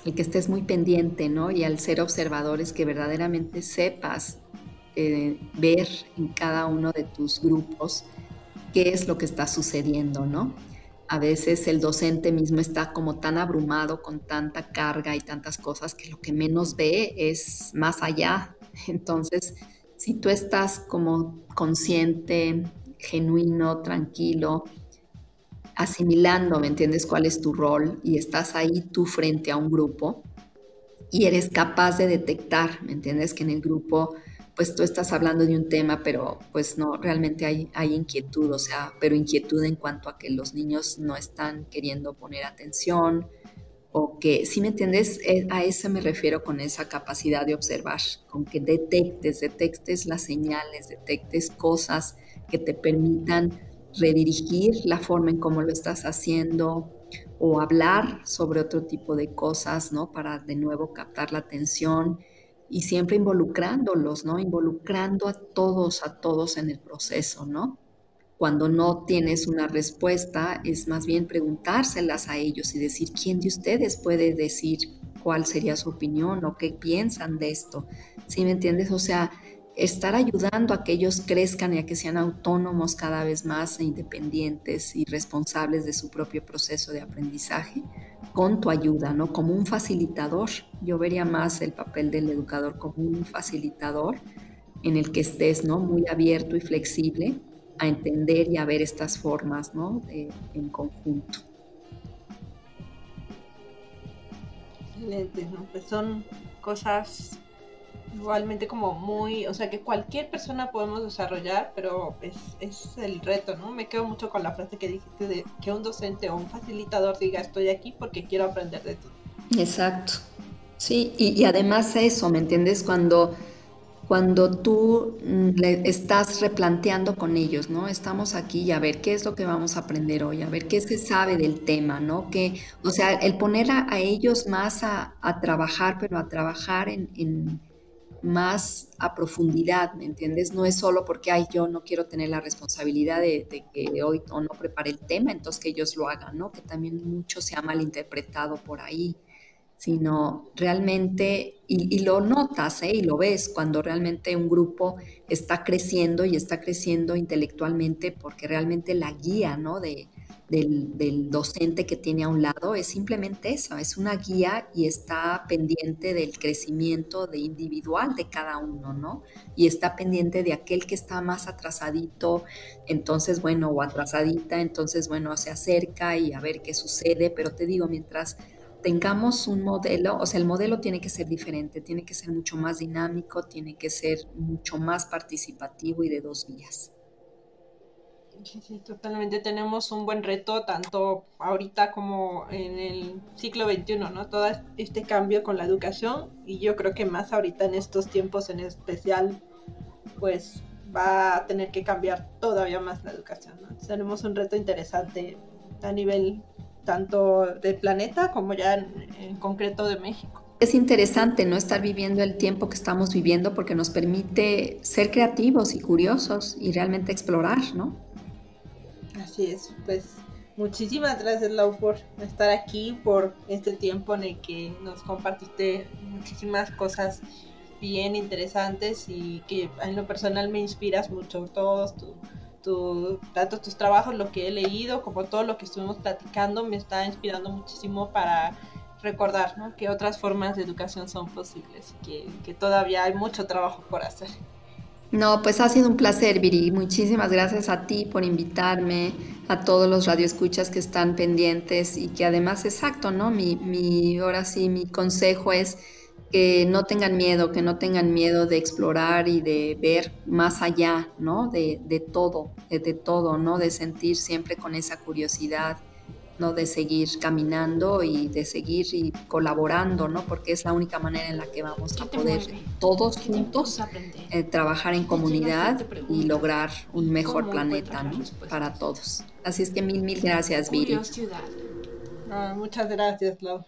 [SPEAKER 2] el que estés muy pendiente, ¿no? Y al ser observador es que verdaderamente sepas eh, ver en cada uno de tus grupos qué es lo que está sucediendo, ¿no? A veces el docente mismo está como tan abrumado con tanta carga y tantas cosas que lo que menos ve es más allá. Entonces, si tú estás como consciente, genuino, tranquilo, asimilando, ¿me entiendes cuál es tu rol? Y estás ahí tú frente a un grupo y eres capaz de detectar, ¿me entiendes? Que en el grupo pues tú estás hablando de un tema, pero pues no, realmente hay, hay inquietud, o sea, pero inquietud en cuanto a que los niños no están queriendo poner atención o que, si me entiendes, eh, a eso me refiero con esa capacidad de observar, con que detectes, detectes las señales, detectes cosas que te permitan redirigir la forma en cómo lo estás haciendo o hablar sobre otro tipo de cosas, ¿no? Para de nuevo captar la atención y siempre involucrándolos, ¿no? Involucrando a todos, a todos en el proceso, ¿no? Cuando no tienes una respuesta, es más bien preguntárselas a ellos y decir, ¿quién de ustedes puede decir cuál sería su opinión o qué piensan de esto? ¿Sí me entiendes? O sea, estar ayudando a que ellos crezcan y a que sean autónomos cada vez más e independientes y responsables de su propio proceso de aprendizaje con tu ayuda, ¿no? Como un facilitador. Yo vería más el papel del educador como un facilitador en el que estés, ¿no? Muy abierto y flexible a entender y a ver estas formas, ¿no? en conjunto.
[SPEAKER 1] Excelente, ¿no? Pues son cosas igualmente como muy, o sea, que cualquier persona podemos desarrollar, pero es, es, el reto, ¿no? Me quedo mucho con la frase que dijiste de que un docente o un facilitador diga estoy aquí porque quiero aprender de ti.
[SPEAKER 2] Exacto. Sí, y, y además eso, ¿me entiendes? Cuando, cuando tú mm, le estás replanteando con ellos, ¿no? Estamos aquí y a ver qué es lo que vamos a aprender hoy, a ver qué se sabe del tema, ¿no? Que, o sea, el poner a, ellos más a, a, trabajar, pero a trabajar en más a profundidad, ¿me entiendes? No es solo porque, ay, yo no quiero tener la responsabilidad de, que hoy o no prepare el tema, entonces que ellos lo hagan, ¿no? Que también mucho se ha malinterpretado por ahí, sino realmente, y, y lo notas, ¿eh? Y lo ves cuando realmente un grupo está creciendo y está creciendo intelectualmente porque realmente la guía, ¿no? De, del, docente que tiene a un lado es simplemente eso, es una guía y está pendiente del crecimiento de individual de cada uno, ¿no? Y está pendiente de aquel que está más atrasadito, entonces, bueno, o atrasadita, entonces, bueno, se acerca y a ver qué sucede, pero te digo, mientras tengamos un modelo, o sea, el modelo tiene que ser diferente, tiene que ser mucho más dinámico, tiene que ser mucho más participativo y de dos vías.
[SPEAKER 1] Sí, sí, totalmente. Tenemos un buen reto, tanto ahorita como en el siglo XXI, ¿no? Todo este cambio con la educación y yo creo que más ahorita en estos tiempos en especial, pues va a tener que cambiar todavía más la educación, ¿no? Tenemos un reto interesante a nivel tanto del planeta como ya en, concreto de México.
[SPEAKER 2] Es interesante no estar viviendo el tiempo que estamos viviendo porque nos permite ser creativos y curiosos y realmente explorar, ¿no?
[SPEAKER 1] Así es, pues muchísimas gracias Lau por estar aquí, por este tiempo en el que nos compartiste muchísimas cosas bien interesantes y que en lo personal me inspiras mucho, todos tu, tanto tus trabajos, lo que he leído, como todo lo que estuvimos platicando, me está inspirando muchísimo para recordar que otras formas de educación son posibles y que, que todavía hay mucho trabajo por hacer.
[SPEAKER 2] No, pues ha sido un placer, Viri. Muchísimas gracias a ti por invitarme, a todos los radioescuchas que están pendientes y que además, exacto, ¿no? Mi, mi, ahora sí, mi consejo es que no tengan miedo, que no tengan miedo de explorar y de ver más allá, ¿no? De, de todo, de, de todo, ¿no? De sentir siempre con esa curiosidad ¿no? De seguir caminando y de seguir y colaborando, ¿no? Porque es la única manera en la que vamos a poder todos juntos eh, trabajar en comunidad y lograr un mejor planeta para todos. Así es que mil, mil gracias, Viri.
[SPEAKER 1] muchas gracias, Lau.